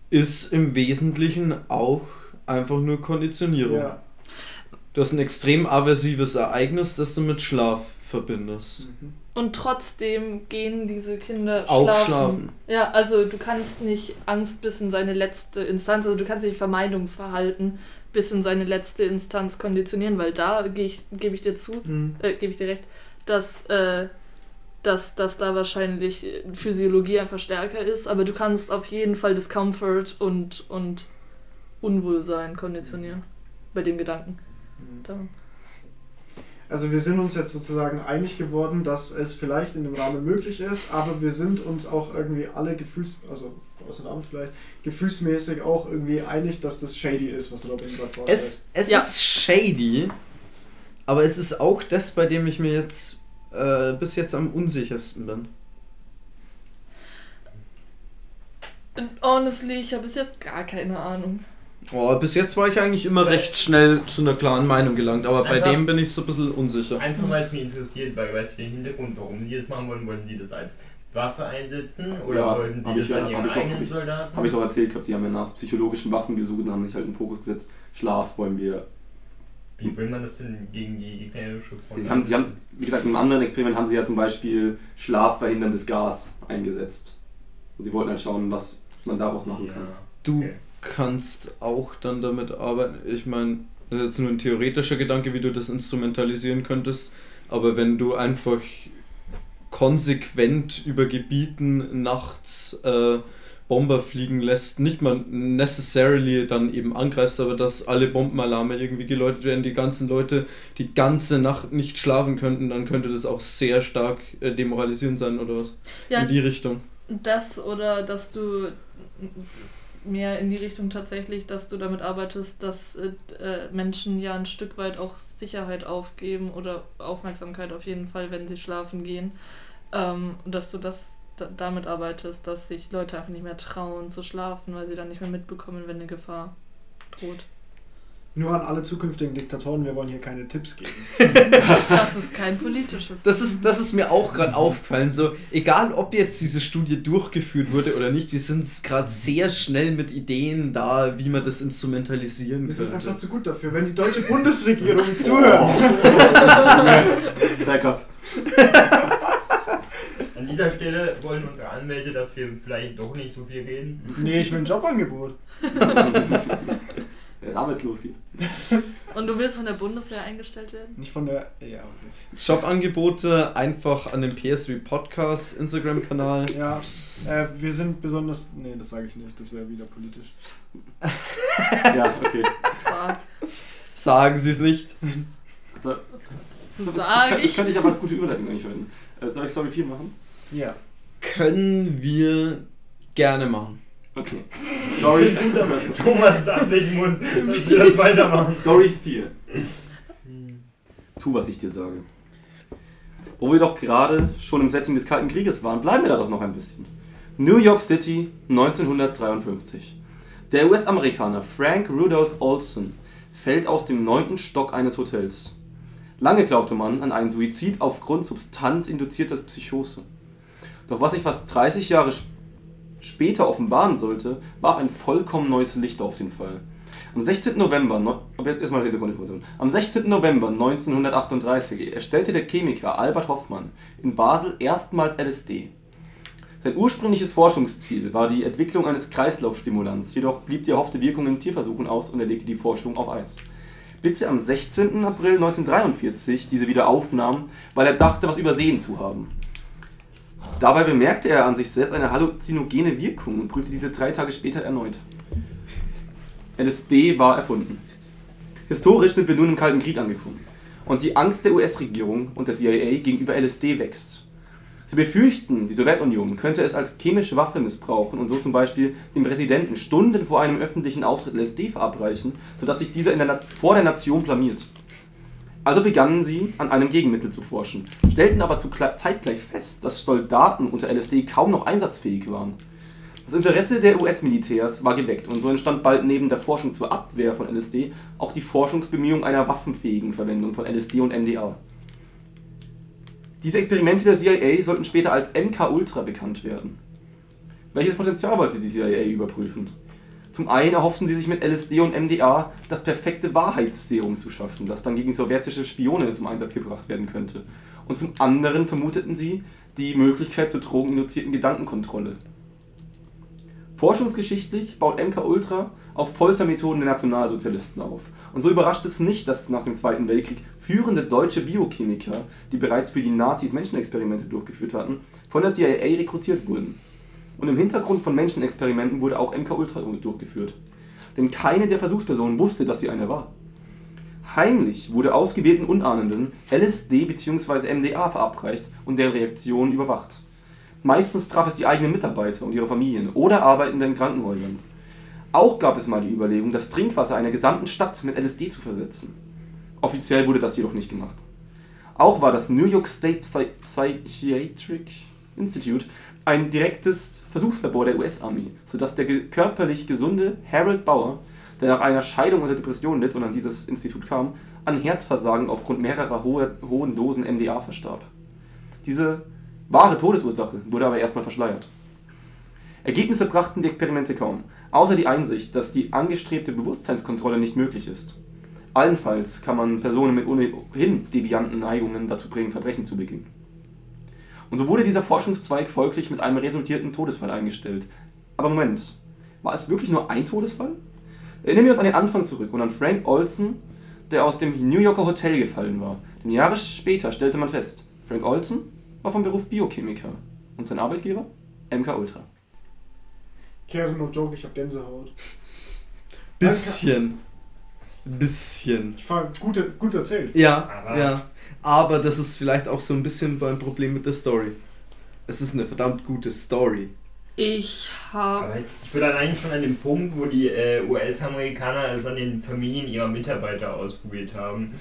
Ist im Wesentlichen auch einfach nur Konditionierung. Ja. Du hast ein extrem aversives Ereignis, das du mit Schlaf verbindest. Mhm. Und trotzdem gehen diese Kinder Auch schlafen. schlafen. Ja, also du kannst nicht Angst bis in seine letzte Instanz, also du kannst nicht Vermeidungsverhalten bis in seine letzte Instanz konditionieren, weil da geh ich, gebe ich dir zu, Mhm. äh, gebe ich dir recht, dass, äh, dass, dass da wahrscheinlich Physiologie einfach stärker ist, aber du kannst auf jeden Fall Discomfort und, und Unwohlsein konditionieren bei dem Gedanken. Mhm. Also wir sind uns jetzt sozusagen einig geworden, dass es vielleicht in dem Rahmen möglich ist, aber wir sind uns auch irgendwie alle gefühls, also außer vielleicht, gefühlsmäßig auch irgendwie einig, dass das shady ist, was Robin gerade vorstellt. Es, es Ja. ist shady, aber es ist auch das, bei dem ich mir jetzt äh, bis jetzt am unsichersten bin. Und honestly, ich habe bis jetzt gar keine Ahnung. Oh, bis jetzt war ich eigentlich immer recht schnell zu einer klaren Meinung gelangt, aber bei dem bin ich so ein bisschen unsicher. Einfach weil es mich interessiert, weil weißt du den Hintergrund, warum sie das machen wollen? Wollen sie das als Waffe einsetzen oder Ja, wollten sie das ich ja- an hab ihren ich doch- eigenen hab ich- Soldaten? Habe ich doch erzählt gehabt, die haben ja nach psychologischen Waffen gesucht und haben sich halt einen Fokus gesetzt. Schlaf wollen wir. Wie will man das denn gegen die gegnerische Front? Sie haben, sie haben, wie gesagt, in einem anderen Experiment haben sie ja zum Beispiel schlafverhinderndes Gas eingesetzt. Und sie wollten halt schauen, was man daraus machen ja. kann. Du Okay. Kannst auch dann damit arbeiten. Ich meine, das ist jetzt nur ein theoretischer Gedanke, wie du das instrumentalisieren könntest, aber wenn du einfach konsequent über Gebieten nachts äh, Bomber fliegen lässt, nicht mal necessarily dann eben angreifst, aber dass alle Bombenalarme irgendwie geläutet werden, die ganzen Leute die ganze Nacht nicht schlafen könnten, dann könnte das auch sehr stark äh, demoralisierend sein oder was? Ja, In die Richtung. Das oder dass du mehr in die Richtung tatsächlich, dass du damit arbeitest, dass äh, äh, Menschen ja ein Stück weit auch Sicherheit aufgeben oder Aufmerksamkeit auf jeden Fall, wenn sie schlafen gehen. Ähm, dass du das da, damit arbeitest, dass sich Leute einfach nicht mehr trauen zu schlafen, weil sie dann nicht mehr mitbekommen, wenn eine Gefahr droht. Nur an alle zukünftigen Diktatoren, wir wollen hier keine Tipps geben. Das ist kein politisches. Das ist, das ist mir auch gerade aufgefallen. So, egal ob jetzt diese Studie durchgeführt wurde oder nicht, wir sind gerade sehr schnell mit Ideen da, wie man das instrumentalisieren Wir sind einfach könnte. zu gut dafür. Wenn die deutsche Bundesregierung zuhört, Backup. An dieser Stelle wollen unsere Anwälte, dass wir vielleicht doch nicht so viel reden. nee, ich will ein Jobangebot. Er ist arbeitslos hier. Und du willst von der Bundeswehr eingestellt werden? Nicht von der. Ja, okay. Jobangebote einfach an den PSW Podcast Instagram-Kanal. Ja, äh, wir sind besonders. Nee, das sage ich nicht, das wäre wieder politisch. Ja, okay. Sag. Sagen Sie es nicht. So, das, Sag kann, das ich. könnte ich aber als gute Überleitung eigentlich halten. Äh, soll ich Story 4 machen? Ja. Können wir gerne machen. Okay. Story Thomas es ablegen muss, wir das weitermachen. Story 4. Tu, was ich dir sage. Wo wir doch gerade schon im Setting des Kalten Krieges waren, bleiben wir da doch noch ein bisschen. New York City 1953. Der US-Amerikaner Frank Rudolph Olson fällt aus dem neunten Stock eines Hotels. Lange glaubte man an einen Suizid aufgrund substanzinduzierter Psychose. Doch was sich fast 30 Jahre sp später offenbaren sollte, warf ein vollkommen neues Licht auf den Fall. Am 16. November, erstmal. Am 16. November 1938 erstellte der Chemiker Albert Hoffmann in Basel erstmals LSD. Sein ursprüngliches Forschungsziel war die Entwicklung eines Kreislaufstimulants, jedoch blieb die erhoffte Wirkung in Tierversuchen aus und er legte die Forschung auf Eis. Bis er am 16. April 1943 diese wieder aufnahm, weil er dachte, was übersehen zu haben. Dabei bemerkte er an sich selbst eine halluzinogene Wirkung und prüfte diese drei Tage später erneut. LSD war erfunden. Historisch sind wir nun im Kalten Krieg angekommen. Und die Angst der US-Regierung und der CIA gegenüber LSD wächst. Sie befürchten, die Sowjetunion könnte es als chemische Waffe missbrauchen und so zum Beispiel dem Präsidenten Stunden vor einem öffentlichen Auftritt LSD verabreichen, sodass sich dieser der vor der Nation blamiert. Also begannen sie, an einem Gegenmittel zu forschen, stellten aber zeitgleich fest, dass Soldaten unter LSD kaum noch einsatzfähig waren. Das Interesse der US-Militärs war geweckt und so entstand bald neben der Forschung zur Abwehr von LSD auch die Forschungsbemühung einer waffenfähigen Verwendung von LSD und MDA. Diese Experimente der CIA sollten später als MK-Ultra bekannt werden. Welches Potenzial wollte die CIA überprüfen? Zum einen erhofften sie sich mit LSD und MDA das perfekte Wahrheitsserum zu schaffen, das dann gegen sowjetische Spione zum Einsatz gebracht werden könnte. Und zum anderen vermuteten sie die Möglichkeit zur drogeninduzierten Gedankenkontrolle. Forschungsgeschichtlich baut MK Ultra auf Foltermethoden der Nationalsozialisten auf. Und so überrascht es nicht, dass nach dem Zweiten Weltkrieg führende deutsche Biochemiker, die bereits für die Nazis Menschenexperimente durchgeführt hatten, von der CIA rekrutiert wurden. Und im Hintergrund von Menschenexperimenten wurde auch MK Ultra durchgeführt. Denn keine der Versuchspersonen wusste, dass sie eine war. Heimlich wurde ausgewählten Unahnenden LSD bzw. MDA verabreicht und deren Reaktionen überwacht. Meistens traf es die eigenen Mitarbeiter und ihre Familien oder Arbeitende in Krankenhäusern. Auch gab es mal die Überlegung, das Trinkwasser einer gesamten Stadt mit LSD zu versetzen. Offiziell wurde das jedoch nicht gemacht. Auch war das New York State Psy Psychiatric Institute ein direktes Versuchslabor der US-Armee, sodass der körperlich gesunde Harold Bauer, der nach einer Scheidung unter Depressionen litt und an dieses Institut kam, an Herzversagen aufgrund mehrerer hohe, hohen Dosen MDA verstarb. Diese wahre Todesursache wurde aber erstmal verschleiert. Ergebnisse brachten die Experimente kaum, außer die Einsicht, dass die angestrebte Bewusstseinskontrolle nicht möglich ist. Allenfalls kann man Personen mit ohnehin devianten Neigungen dazu bringen, Verbrechen zu begehen. Und so wurde dieser Forschungszweig folglich mit einem resultierten Todesfall eingestellt. Aber Moment, war es wirklich nur ein Todesfall? Erinnern wir uns an den Anfang zurück und an Frank Olson, der aus dem New Yorker Hotel gefallen war. Denn Jahre später stellte man fest, Frank Olson war vom Beruf Biochemiker und sein Arbeitgeber MK Ultra. Kerse no joke, ich hab Gänsehaut. Bisschen. Bisschen. Ich war gut, gut erzählt. Ja, Aber- ja. Aber das ist vielleicht auch so ein bisschen beim Problem mit der Story. Es ist eine verdammt gute Story. Ich habe. Ich würde allein schon an dem Punkt, wo die äh, US-Amerikaner es an den Familien ihrer Mitarbeiter ausprobiert haben.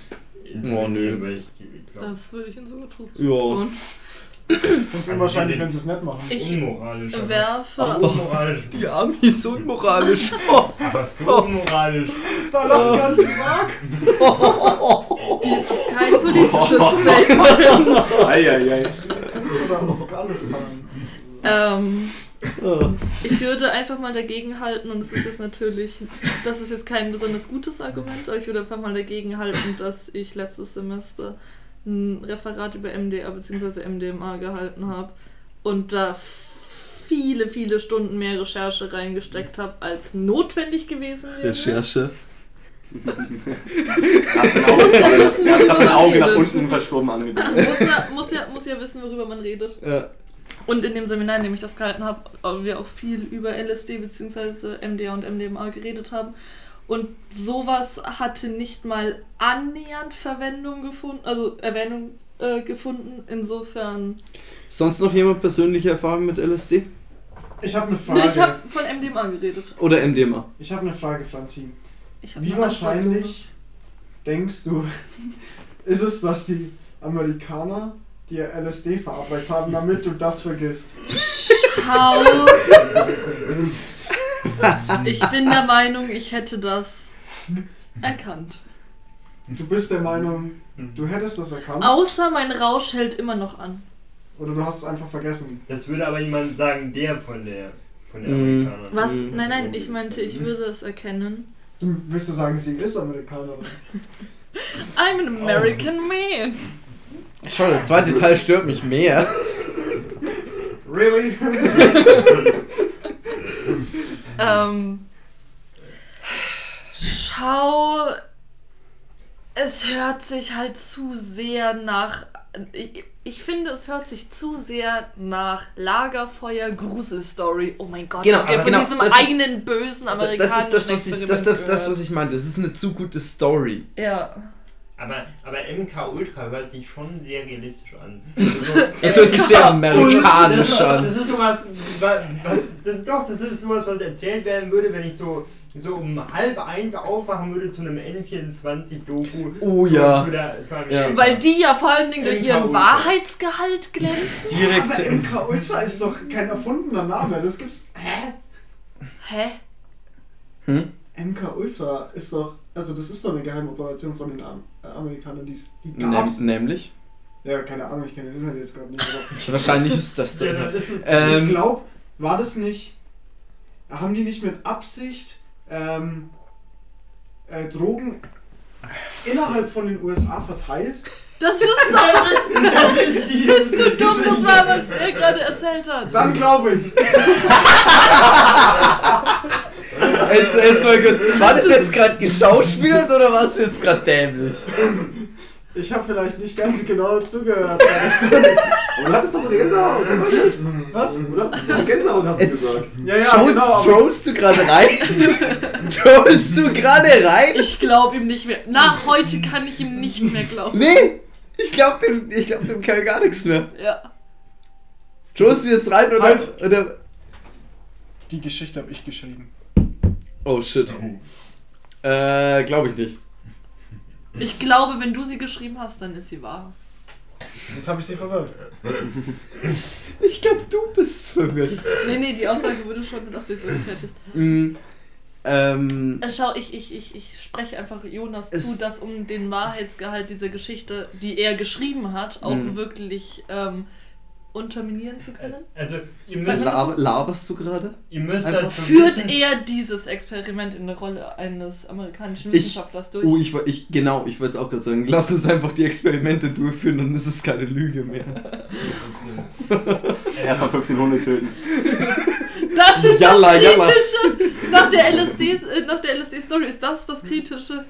Oh, nö. Weil ich, ich glaub, Das würde ich in so tun. Ja. Es unwahrscheinlich, wenn sie es nicht machen. ich unmoralisch. aber- werfe. Unmoralisch. Die Amis unmoralisch. Oh. Aber so unmoralisch. Da lacht ganz Irak. Dies ist kein politisches Statement. Eieiei. Oder ähm, Oh. ich würde einfach mal dagegen halten, und das ist jetzt natürlich, das ist jetzt kein besonders gutes Argument, aber ich würde einfach mal dagegen halten, dass ich letztes Semester ein Referat über MDA bzw. MDMA gehalten habe und da viele, viele Stunden mehr Recherche reingesteckt habe, als notwendig gewesen wäre. Recherche. Er hat sein Auge, hat sein Auge man nach unten verschoben angedeutet. muss, ja, muss, ja, muss ja wissen, worüber man redet. Ja. Und in dem Seminar, in dem ich das gehalten habe, haben wir auch viel über LSD bzw. MDA und MDMA geredet haben. Und sowas hatte nicht mal annähernd Verwendung gefunden, also Erwähnung äh, gefunden. Insofern. Sonst noch jemand persönliche Erfahrung mit LSD? Ich habe eine Ne, ich Frage. habe von MDMA geredet. Oder MDMA? Ich habe eine Frage, Franzin. Ich hab Wie wahrscheinlich denkst du, ist es, dass die Amerikaner dir LSD verabreicht haben, damit du das vergisst? Schau! ich bin der Meinung, ich hätte das erkannt. Du bist der Meinung, du hättest das erkannt? Außer mein Rausch hält immer noch an. Oder du hast es einfach vergessen? Das würde aber niemand sagen, der von der von der Mhm. Amerikaner. Was? Mhm. Nein, nein, ich meinte, ich würde es erkennen. Du wirst du sagen, sie ist Amerikanerin. I'm an American man. Schau, der zweite Teil stört mich mehr. Really? Ähm, schau, es hört sich halt zu sehr nach. Ich, ich finde, es hört sich zu sehr nach Lagerfeuer Gruselstory. Oh mein Gott, Genau, von genau, diesem das ist- eigenen bösen amerikanischen Das ist das, was ich, das, das, das, was ich meinte. Das ist eine zu gute Story. Ja. Aber, aber MK Ultra hört sich schon sehr realistisch an. Das hört sich sehr amerikanisch an. Das ist sowas, was, was, das, doch, das ist sowas, was erzählt werden würde, wenn ich so, so um halb eins aufwachen würde zu einem N24-Doku. Oh zu, ja. Zu der, zu einem Ja. Weil die ja vor allen Dingen durch MK ihren Ultra. Wahrheitsgehalt glänzt. Direkt. Aber MK Ultra ist doch kein erfundener Name. Das gibt's. Hä? Hä? Hm? MK Ultra ist doch. Also, das ist doch eine Geheimoperation von den Am äh, Amerikanern. Die, die gab's. nämlich. Ja, keine Ahnung, ich kenne den Inhalt jetzt gerade nicht. Wahrscheinlich ist das Ja, dann ist es, ich Ähm, glaube, war das nicht. Haben die nicht mit Absicht ähm, äh, Drogen innerhalb von den USA verteilt? Das ist doch. das ist die. Bist du dumm? Das war, was er gerade erzählt hat. Dann glaube ich. Jetzt, jetzt mal kurz. War das jetzt gerade geschauspielt oder war es jetzt gerade dämlich? Ich habe vielleicht nicht ganz genau zugehört. Und du hattest doch so eine Gänsehaut. Was? Du hattest so eine Gänsehaut, hast du gesagt. Ja, ja, Trollst, genau. trollst du gerade rein? trollst du gerade rein? Ich glaube ihm nicht mehr. Nach heute kann ich ihm nicht mehr glauben. Nee! Ich glaub dem, ich glaub dem Kerl gar nichts mehr. Ja. Trollst du jetzt rein oder, Halt. oder. Die Geschichte habe ich geschrieben. Oh shit. Äh, glaube ich nicht. Ich glaube, wenn du sie geschrieben hast, dann ist sie wahr. Jetzt habe ich sie verwirrt. Ich glaube, du bist verwirrt. Nee, nee, die Aussage wurde schon mit Absicht so getätigt. Mm, ähm, Äh, Schau, ich, ich, ich, ich spreche einfach Jonas zu, dass um den Wahrheitsgehalt dieser Geschichte, die er geschrieben hat, auch Mhm. wirklich ähm, unterminieren zu können. Also, ihr müsst, mal, laber, laberst du gerade? ihr müsst dazu Führt er dieses Experiment in der Rolle eines amerikanischen Ich- Wissenschaftlers durch? Oh, ich, ich genau, ich wollte es auch gerade sagen. Lass uns einfach die Experimente durchführen, dann ist es keine Lüge mehr. Er kann 15 Hunde töten. Das ist Jalla, das jalla. Kritische! Nach der LSD, äh, nach der LSD-Story ist das das Kritische.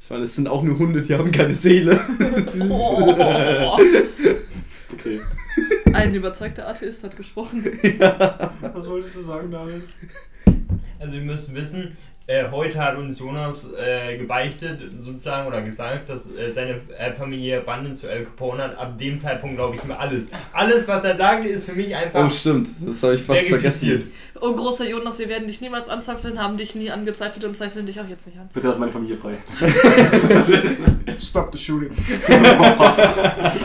Ich meine, es sind auch nur Hunde, die haben keine Seele. Oh. Okay. Ein überzeugter Atheist hat gesprochen. Was wolltest du sagen, David? also ihr müsst wissen, äh, heute hat uns Jonas äh, gebeichtet, sozusagen, oder gesagt, dass äh, seine äh, Familie Banden zu El Capone hat. Ab dem Zeitpunkt glaube ich mir alles. Alles, was er sagt, ist für mich einfach. Oh, stimmt. Das habe ich fast vergessen. Oh, großer Jonas, wir werden dich niemals anzweifeln, haben dich nie angezweifelt und zweifeln dich auch jetzt nicht an. Bitte lass meine Familie frei. Stop the shooting.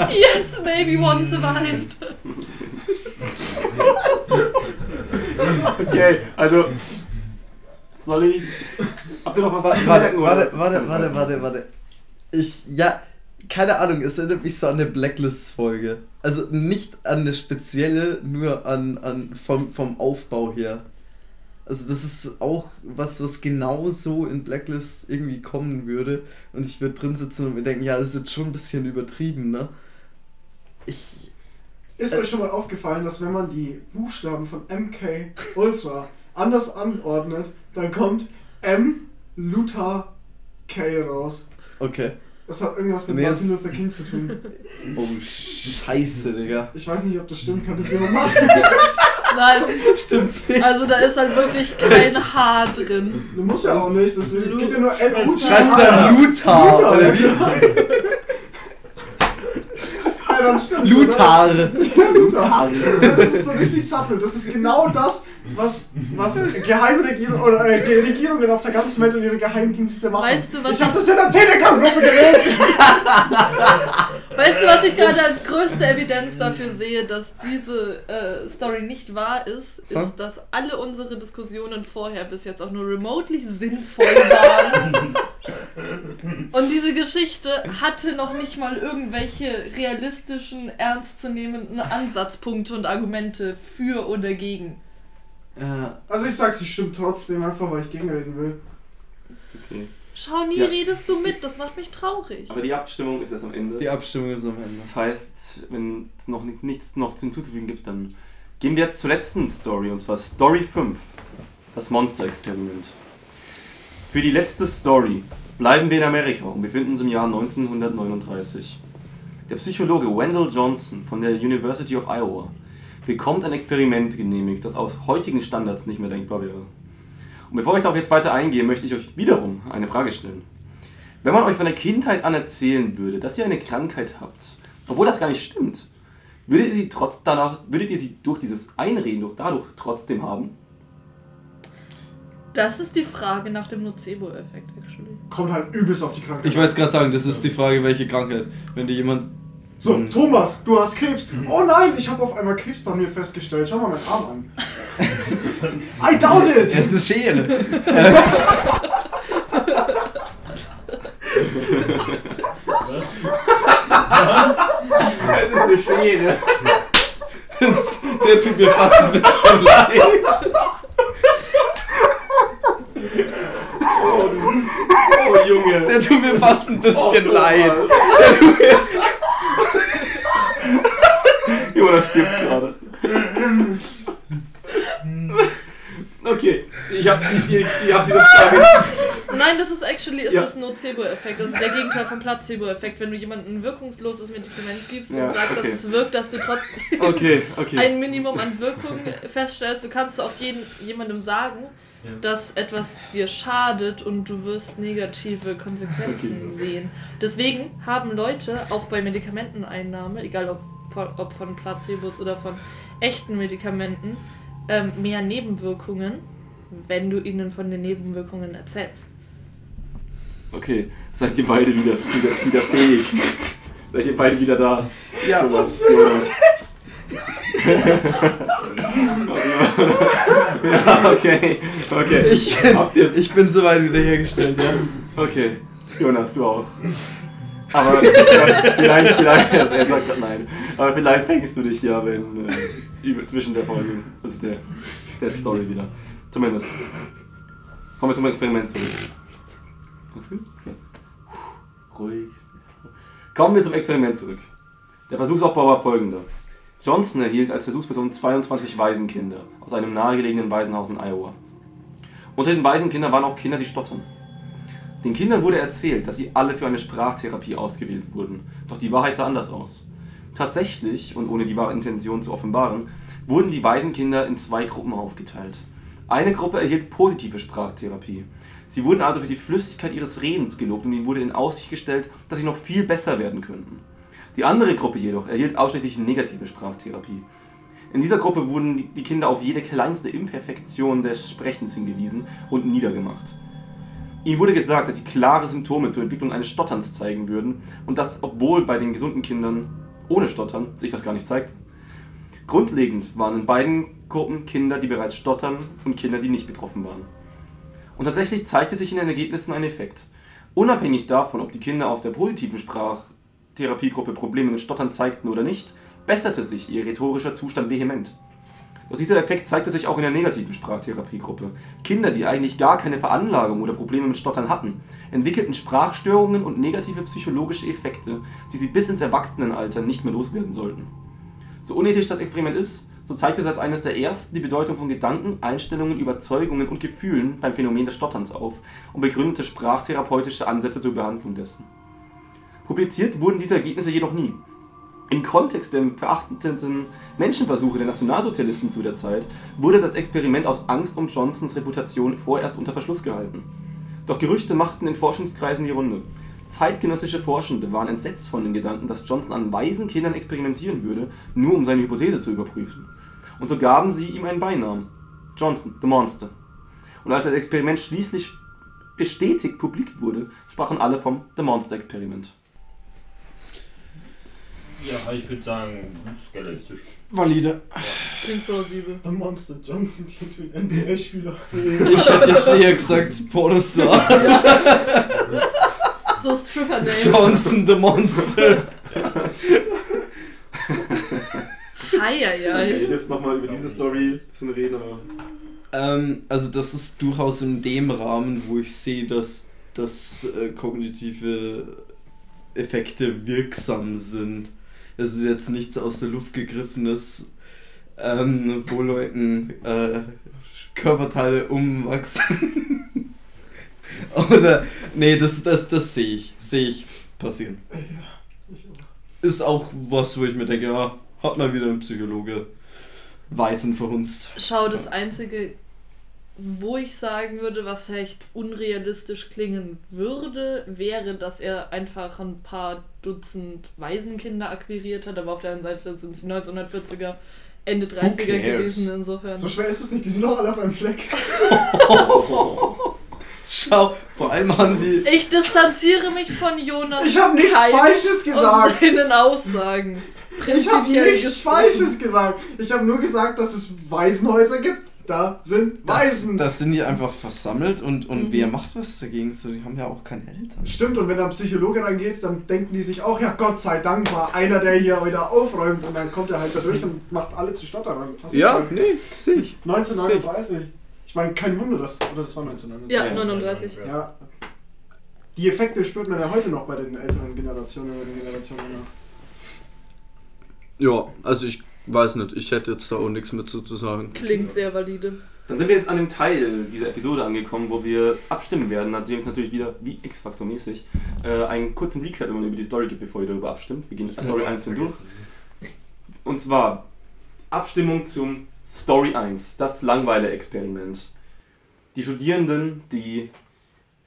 Yes, maybe one survived. Okay, also. Soll ich. Habt ihr noch was Warte, zu warte, warte, warte, warte, warte, warte. Ich, ja, keine Ahnung, es erinnert mich so an eine Blacklist-Folge. Also nicht an eine spezielle, nur an, an vom, vom Aufbau her. Also das ist auch was, was genau so in Blacklist irgendwie kommen würde. Und ich würde drin sitzen und mir denken, ja, das ist jetzt schon ein bisschen übertrieben, ne? Ich. Ist euch schon mal aufgefallen, dass wenn man die Buchstaben von MK Ultra anders anordnet, dann kommt M Luther K raus. Okay. Das hat irgendwas mit Nee, Martin Luther King zu tun. Oh, scheiße, Digga. Ich weiß nicht, ob das stimmt, kann das jemand machen? Nein, Stimmt's nicht? also da ist halt wirklich kein Haar drin. Du musst ja auch nicht, deswegen geht ja nur L U Scheiße, der Luthar. Luther, oder ja, wie? genau. Ja, dann stimmt's, Luthar. Ja, Luther. Das ist so richtig subtle. Das ist genau das, was, was Geheimregierungen oder äh, Ge- Regierungen auf der ganzen Welt und ihre Geheimdienste machen. Weißt du, was ich habe ich- das in der Telegram-Gruppe gelesen. Weißt du, was ich gerade als größte Evidenz dafür sehe, dass diese äh, Story nicht wahr ist, ist, dass alle unsere Diskussionen vorher bis jetzt auch nur remotely sinnvoll waren. Und diese Geschichte hatte noch nicht mal irgendwelche realistischen, ernstzunehmenden Ansatzpunkte und Argumente für oder gegen. Ja. Also ich sag, sie stimmt trotzdem, einfach weil ich gegenreden will. Okay. Schau, nie Ja. redest du mit, das macht mich traurig. Aber die Abstimmung ist erst am Ende. Die Abstimmung ist am Ende. Das heißt, wenn es noch nicht, nichts noch hinzuzufügen gibt, dann gehen wir jetzt zur letzten Story, und zwar Story 5, das Monster-Experiment. Für die letzte Story bleiben wir in Amerika und befinden uns im Jahr 1939. Der Psychologe Wendell Johnson von der University of Iowa bekommt ein Experiment genehmigt, das aus heutigen Standards nicht mehr denkbar wäre. Und bevor ich darauf jetzt weiter eingehe, möchte ich euch wiederum eine Frage stellen. Wenn man euch von der Kindheit an erzählen würde, dass ihr eine Krankheit habt, obwohl das gar nicht stimmt, würdet ihr sie trotz danach, würdet ihr sie durch dieses Einreden, durch dadurch trotzdem haben? Das ist die Frage nach dem Nocebo-Effekt, actually. Kommt halt übelst auf die Krankheit. Ich wollte jetzt gerade sagen, das ist die Frage, welche Krankheit. Wenn dir jemand. So, Hm. Thomas, du hast Krebs. Oh nein, ich habe auf einmal Krebs bei mir festgestellt. Schau mal meinen Arm an. I doubt Er ist it! eine Schere. Das ist eine Schere. Der tut mir fast ein bisschen leid. Oh Junge. Der tut mir fast ein bisschen Oh, leid. Jonas stirbt gerade. Okay, ich hab, ihr, ihr habt diese Frage. Nein, das ist actually ist Ja. das Nocebo-Effekt. Also der Gegenteil vom Placebo-Effekt. Wenn du jemandem ein wirkungsloses Medikament gibst Ja, und sagst, okay. dass es wirkt, dass du trotzdem Okay, okay. ein Minimum an Wirkung feststellst, du kannst auch jeden, jemandem sagen, Ja. dass etwas dir schadet und du wirst negative Konsequenzen Okay. sehen. Deswegen haben Leute auch bei Medikamenteneinnahme, egal ob von, ob von Placebos oder von echten Medikamenten, ähm, mehr Nebenwirkungen, wenn du ihnen von den Nebenwirkungen erzählst. Okay, seid ihr beide wieder, wieder, wieder fähig? Seid ihr beide wieder da? Ja, Thomas, Jonas. ja, okay, okay. Ich, ich bin soweit wiederhergestellt, ja. okay, Jonas, du auch. Aber vielleicht, vielleicht, also er sagt grad nein. Aber vielleicht fängst du dich ja, wenn äh, zwischen der Folge, also der, der Story wieder. Zumindest. Kommen wir zum Experiment zurück. Alles gut? Okay. Ruhig. Kommen wir zum Experiment zurück. Der Versuchsaufbau war folgender. Johnson erhielt als Versuchsperson 22 Waisenkinder aus einem nahegelegenen Waisenhaus in Iowa. Unter den Waisenkindern waren auch Kinder, die stottern. Den Kindern wurde erzählt, dass sie alle für eine Sprachtherapie ausgewählt wurden, doch die Wahrheit sah anders aus. Tatsächlich, und ohne die wahre Intention zu offenbaren, wurden die Waisenkinder in zwei Gruppen aufgeteilt. Eine Gruppe erhielt positive Sprachtherapie. Sie wurden also für die Flüssigkeit ihres Redens gelobt und ihnen wurde in Aussicht gestellt, dass sie noch viel besser werden könnten. Die andere Gruppe jedoch erhielt ausschließlich negative Sprachtherapie. In dieser Gruppe wurden die- Kinder auf jede kleinste Imperfektion des Sprechens hingewiesen und niedergemacht. Ihnen wurde gesagt, dass sie klare Symptome zur Entwicklung eines Stotterns zeigen würden und dass, obwohl bei den gesunden Kindern ohne Stottern sich das gar nicht zeigt. Grundlegend waren in beiden Gruppen Kinder, die bereits stottern und Kinder, die nicht betroffen waren. Und tatsächlich zeigte sich in den Ergebnissen ein Effekt. Unabhängig davon, ob die Kinder aus der positiven Sprachtherapiegruppe Probleme mit Stottern zeigten oder nicht, besserte sich ihr rhetorischer Zustand vehement. Doch dieser Effekt zeigte sich auch in der negativen Sprachtherapiegruppe. Kinder, die eigentlich gar keine Veranlagung oder Probleme mit Stottern hatten, entwickelten Sprachstörungen und negative psychologische Effekte, die sie bis ins Erwachsenenalter nicht mehr loswerden sollten. So unethisch das Experiment ist, so zeigt es als eines der ersten die Bedeutung von Gedanken, Einstellungen, Überzeugungen und Gefühlen beim Phänomen des Stotterns auf und begründete sprachtherapeutische Ansätze zur Behandlung dessen. Publiziert wurden diese Ergebnisse jedoch nie. Im Kontext der verachtenden Menschenversuche der Nationalsozialisten zu der Zeit wurde das Experiment aus Angst um Johnsons Reputation vorerst unter Verschluss gehalten. Doch Gerüchte machten in Forschungskreisen die Runde. Zeitgenössische Forschende waren entsetzt von dem Gedanken, dass Johnson an weisen Kindern experimentieren würde, nur um seine Hypothese zu überprüfen. Und so gaben sie ihm einen Beinamen. Johnson, the Monster. Und als das Experiment schließlich bestätigt publik wurde, sprachen alle vom The Monster Experiment. Ja, ich würde sagen, ist realistisch. Valide. Klingt plausibel. The Monster Johnson klingt wie ein NBA-Spieler. Ich hätte jetzt eher gesagt Pornostar. So Stripper-Name. Johnson the Monster. Heieiei. ihr dürft nochmal über diese Story ein bisschen reden, aber. Ähm, also das ist durchaus in dem Rahmen, wo ich sehe, dass, dass äh, kognitive Effekte wirksam sind. Es ist jetzt nichts aus der Luft gegriffenes, ähm, wo Leuten äh, Körperteile umwachsen. Oder, nee, das, das, das sehe ich, sehe ich passieren. Ist auch was, wo ich mir denke, ja, hat mal wieder ein Psychologe Weisen verhunzt. Schau, das Einzige, wo ich sagen würde, was vielleicht unrealistisch klingen würde, wäre, dass er einfach ein paar Dutzend Waisenkinder akquiriert hat, aber auf der anderen Seite sind es die 1940er, Ende 30er cares? gewesen, insofern. So schwer ist es nicht, die sind doch alle auf einem Fleck. Schau, vor allem haben die. Ich distanziere mich von Jonas. Ich habe nichts Keim Falsches Und gesagt. seinen Aussagen. Ich habe nichts gesprochen. Falsches gesagt. Ich habe nur gesagt, dass es Waisenhäuser gibt. Da sind Das, Waisen. das sind die einfach versammelt und, und Mhm. wer macht was dagegen? So, die haben ja auch keine Eltern. Stimmt, und wenn da ein Psychologe reingeht, dann denken die sich auch, ja Gott sei Dank war einer, der hier wieder aufräumt. Und dann kommt er halt da durch und macht alle zu Stotterern. Du gesagt? nee, sehe ich. 1939. Ich meine, kein Wunder, dass. Oder das war 1939. Ja, Ja. 39. Ja. Die Effekte spürt man ja heute noch bei den älteren Generationen oder den Generationen. Ja, also ich weiß nicht, ich hätte jetzt da auch nichts mit zu zu sagen. Klingt sehr valide. Dann sind wir jetzt an dem Teil dieser Episode angekommen, wo wir abstimmen werden, nachdem es natürlich wieder, wie X-Factor mäßig, äh, einen kurzen Recap immer über die Story gibt, bevor ihr darüber abstimmt. Wir gehen Story 1 durch. Und zwar Abstimmung zum Story 1, das Langweile-Experiment. Die Studierenden, die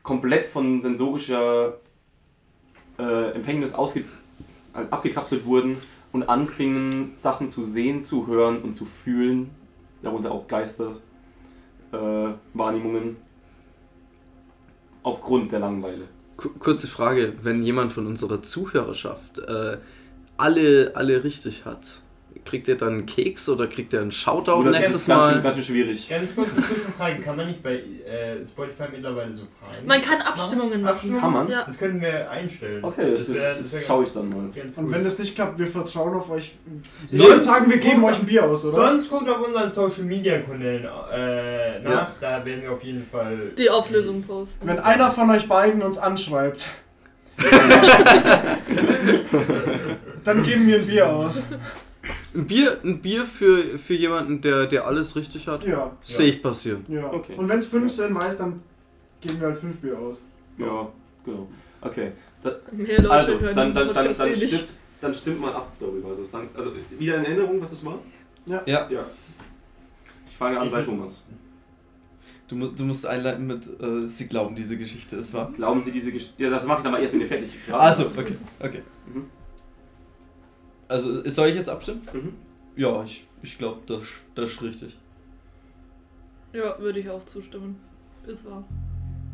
komplett von sensorischer äh, Empfängnis ausge abgekapselt wurden und anfingen, Sachen zu sehen, zu hören und zu fühlen, darunter auch Geister, äh, aufgrund der Langeweile. Ku- Kurze Frage, wenn jemand von unserer Zuhörerschaft äh, alle, alle richtig hat, kriegt er dann einen Keks oder kriegt er einen Shoutout Oder nächstes ganz, Schön, Mal? ganz schön schwierig. Ganz kurze Zwischenfrage, kann man nicht bei äh, Spotify mittlerweile so fragen? Man kann Abstimmungen machen. Abstimmungen? Kann man? Ja. Das können wir einstellen. Okay, das, das, wär- das, wär schaue ich dann mal. Und wenn das nicht klappt, wir vertrauen auf euch. Ich Sonst- würde sagen, wir geben euch ein Bier aus, oder? Sonst guckt auf unseren Social Media Kanälen äh, nach, Ja. da werden wir auf jeden Fall Die Auflösung posten. Wenn einer von euch beiden uns anschreibt, dann geben wir ein Bier aus. Ein Bier, ein Bier für, für jemanden, der, der alles richtig hat? Ja, Sehe ich passieren. ja. Okay. Und wenn es fünf sind, meist, dann geben wir halt fünf Bier aus. Ja, genau. Okay, Mehr Leute also hören dann, diesen dann, dann, Podcast dann, eh nicht. stimmt, dann stimmt mal ab darüber. Also, es lang, also wieder in Erinnerung, was das war? Ja. Ja. Ich fange an Ich bei Thomas. Du, mu du musst einleiten mit, äh, sie glauben, diese Geschichte ist wahr. Glauben Sie diese Geschichte. Ja, das mache ich dann mal erst, wenn ihr fertig. Also, okay, okay. Mhm. Also, soll ich jetzt abstimmen? Mhm. Ja, ich, ich glaube, das, das ist richtig. Ja, würde ich auch zustimmen. Ist wahr.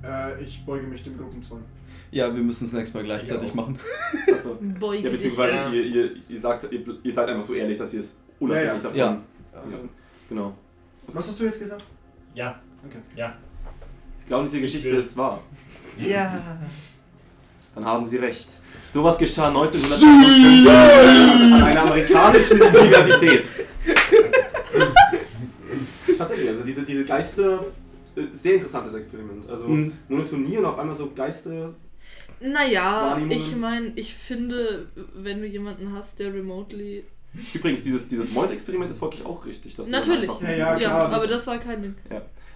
Äh, ich beuge mich dem Gruppenzwang. Ja, wir müssen es nächstes Mal gleichzeitig machen. Achso. Beuge Ja, dich. beziehungsweise Ja. Ihr, ihr, ihr sagt, ihr, ihr seid einfach so ehrlich, dass ihr es unabhängig Ja, ja. davon. Ja. Also, genau. Was hast du jetzt gesagt? Ja, Okay. ja. Sie glauben, diese Geschichte ist wahr. Ja. Dann haben Sie recht. Sowas geschah 1955 an einer amerikanischen Universität. Tatsächlich, also diese, diese Geister, äh, sehr interessantes Experiment. Also Mhm. Monotonie und auf einmal so Geister. Naja, ich meine, ich finde, wenn du jemanden hast, der remotely. Übrigens, dieses, dieses Mäuse-Experiment ist wirklich auch richtig. Dass Natürlich. einfach- Ja, ja, Ja, klar. aber das war kein Ding.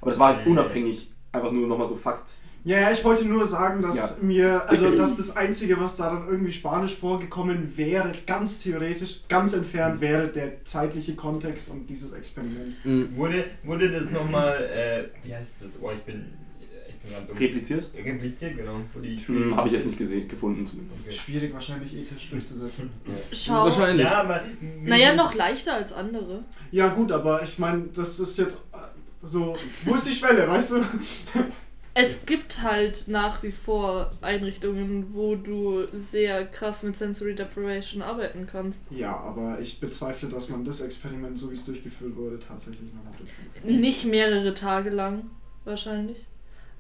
Aber das war halt unabhängig, einfach nur nochmal so Fakt. Ja, ja, ich wollte nur sagen, dass Ja. mir, also dass das Einzige, was da dann irgendwie Spanisch vorgekommen wäre, ganz theoretisch, ganz entfernt wäre der zeitliche Kontext und dieses Experiment. Mhm. Wurde, wurde das nochmal, äh, wie heißt das? Oh, ich bin, ich bin gerade dumm. Repliziert? Repliziert, genau. Hm, Habe ich jetzt nicht gesehen, gefunden zumindest. Das ist schwierig wahrscheinlich ethisch durchzusetzen. Schau. Wahrscheinlich. Ja, aber. Naja, noch leichter als andere. Ja gut, aber ich meine, das ist jetzt äh, so, wo ist die Schwelle, weißt du? Es gibt halt nach wie vor Einrichtungen, wo du sehr krass mit Sensory Deprivation arbeiten kannst. Ja, aber ich bezweifle, dass man das Experiment, so wie es durchgeführt wurde, tatsächlich noch durchführt. Nicht mehrere Tage lang, wahrscheinlich.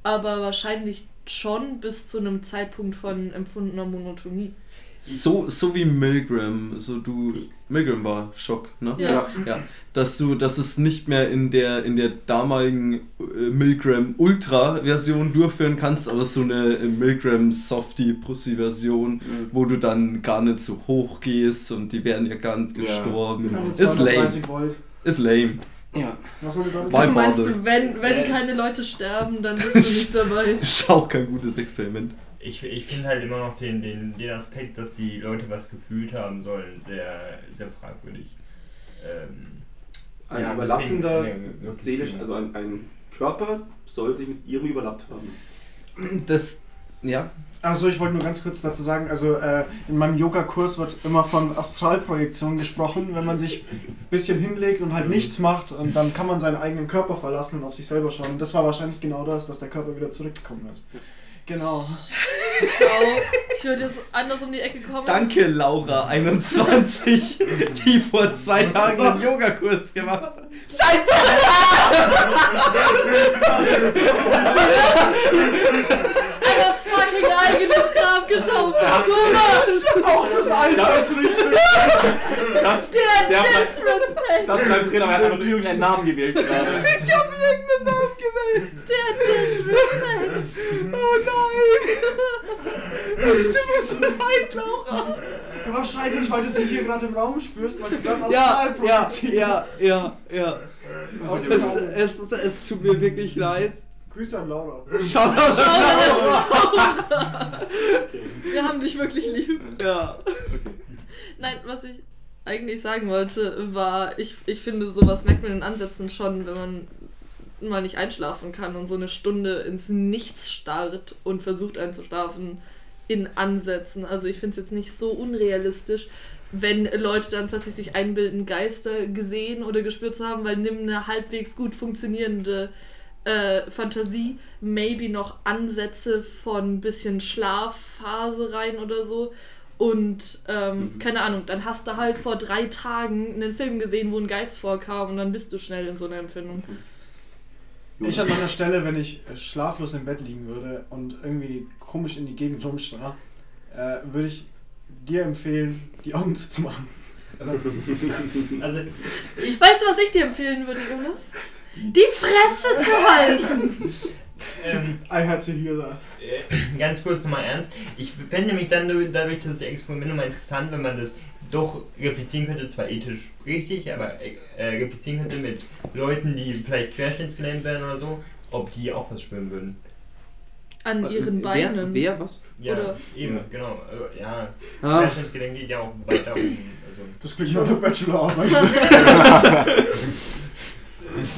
Aber wahrscheinlich schon bis zu einem Zeitpunkt von empfundener Monotonie. So, so wie Milgram, so du. Milgram war Schock, ne? Ja. Ja, dass du, dass es nicht mehr in der in der damaligen äh, Milgram Ultra Version durchführen kannst, aber so eine äh, Milgram Softie Pussy Version, Mhm. wo du dann gar nicht so hoch gehst und die werden ja gar nicht Ja. gestorben. Keine Ist lame. 230 Volt. Ist lame. Ja. Was Du meinst du, wenn, wenn keine Leute sterben, dann bist du nicht dabei. Ist auch kein gutes Experiment. Ich, ich finde halt immer noch den, den, den Aspekt, dass die Leute was gefühlt haben sollen, sehr, sehr fragwürdig. Ähm, Ein ja, überlappender deswegen, seelisch, also ein, ein Körper soll sich mit ihrem überlappt haben. Das. Ja. Also ich wollte nur ganz kurz dazu sagen, also äh, in meinem Yoga-Kurs wird immer von Astralprojektion gesprochen, wenn man sich ein bisschen hinlegt und halt nichts macht und dann kann man seinen eigenen Körper verlassen und auf sich selber schauen. Und das war wahrscheinlich genau das, dass der Körper wieder zurückgekommen ist. Genau. Au, ich würde jetzt anders um die Ecke kommen. Danke, Laura21, die vor zwei Tagen einen Yogakurs gemacht hat. Ein fucking eigenes Grab geschaufelt. Thomas! Auch das Alter ist nicht Das, Der, Der- Disrespect! das ist beim Trainer, er hat einfach irgendeinen Namen gewählt gerade. Ich habe irgendeinen Namen gewählt. Der Disrespect! Oh nein. Es tut mir so leid, Laura. Wahrscheinlich, weil du sie hier gerade im Raum spürst, weil sie gerade Ja, astral ja, ja, ja, ja. Aus Es, Raum. es, es tut mir wirklich leid. Grüße an Laura. Schau Wir haben dich wirklich lieb. Ja. Nein, was ich eigentlich sagen wollte, war, ich, ich finde, sowas merkt man in Ansätzen schon, wenn man mal nicht einschlafen kann und so eine Stunde ins Nichts starrt und versucht einzuschlafen in Ansätzen. Also ich finde es jetzt nicht so unrealistisch, wenn Leute dann plötzlich sich einbilden, Geister gesehen oder gespürt zu haben, weil nimm eine halbwegs gut funktionierende äh, Fantasie, maybe noch Ansätze von ein bisschen Schlafphase rein oder so. Und ähm, Mhm. keine Ahnung, dann hast du halt vor drei Tagen einen Film gesehen, wo ein Geist vorkam und dann bist du schnell in so einer Empfindung. Ich an meiner Stelle, wenn ich äh, schlaflos im Bett liegen würde und irgendwie komisch in die Gegend rumstarr, äh, würde ich dir empfehlen, die Augen zuzumachen. Also, Weißt du, was ich dir empfehlen würde, Jonas? Die Fresse zu halten! ähm, I had to hear that. äh, ganz kurz nochmal ernst. Ich fände nämlich dann dadurch- dadurch das Experiment nochmal interessant, wenn man das doch replizieren könnte, zwar ethisch richtig, aber äh, replizieren könnte mit Leuten, die vielleicht querschnittsgelähmt werden oder so, ob die auch was spüren würden. An ihren Beinen. Wer, wer was? Ja, Oder- eben, Ja. genau. Äh, ja, Ah, Querschnittsgelenk geht ja auch weiter um. Also, Das klingt nach einer Bachelorarbeit.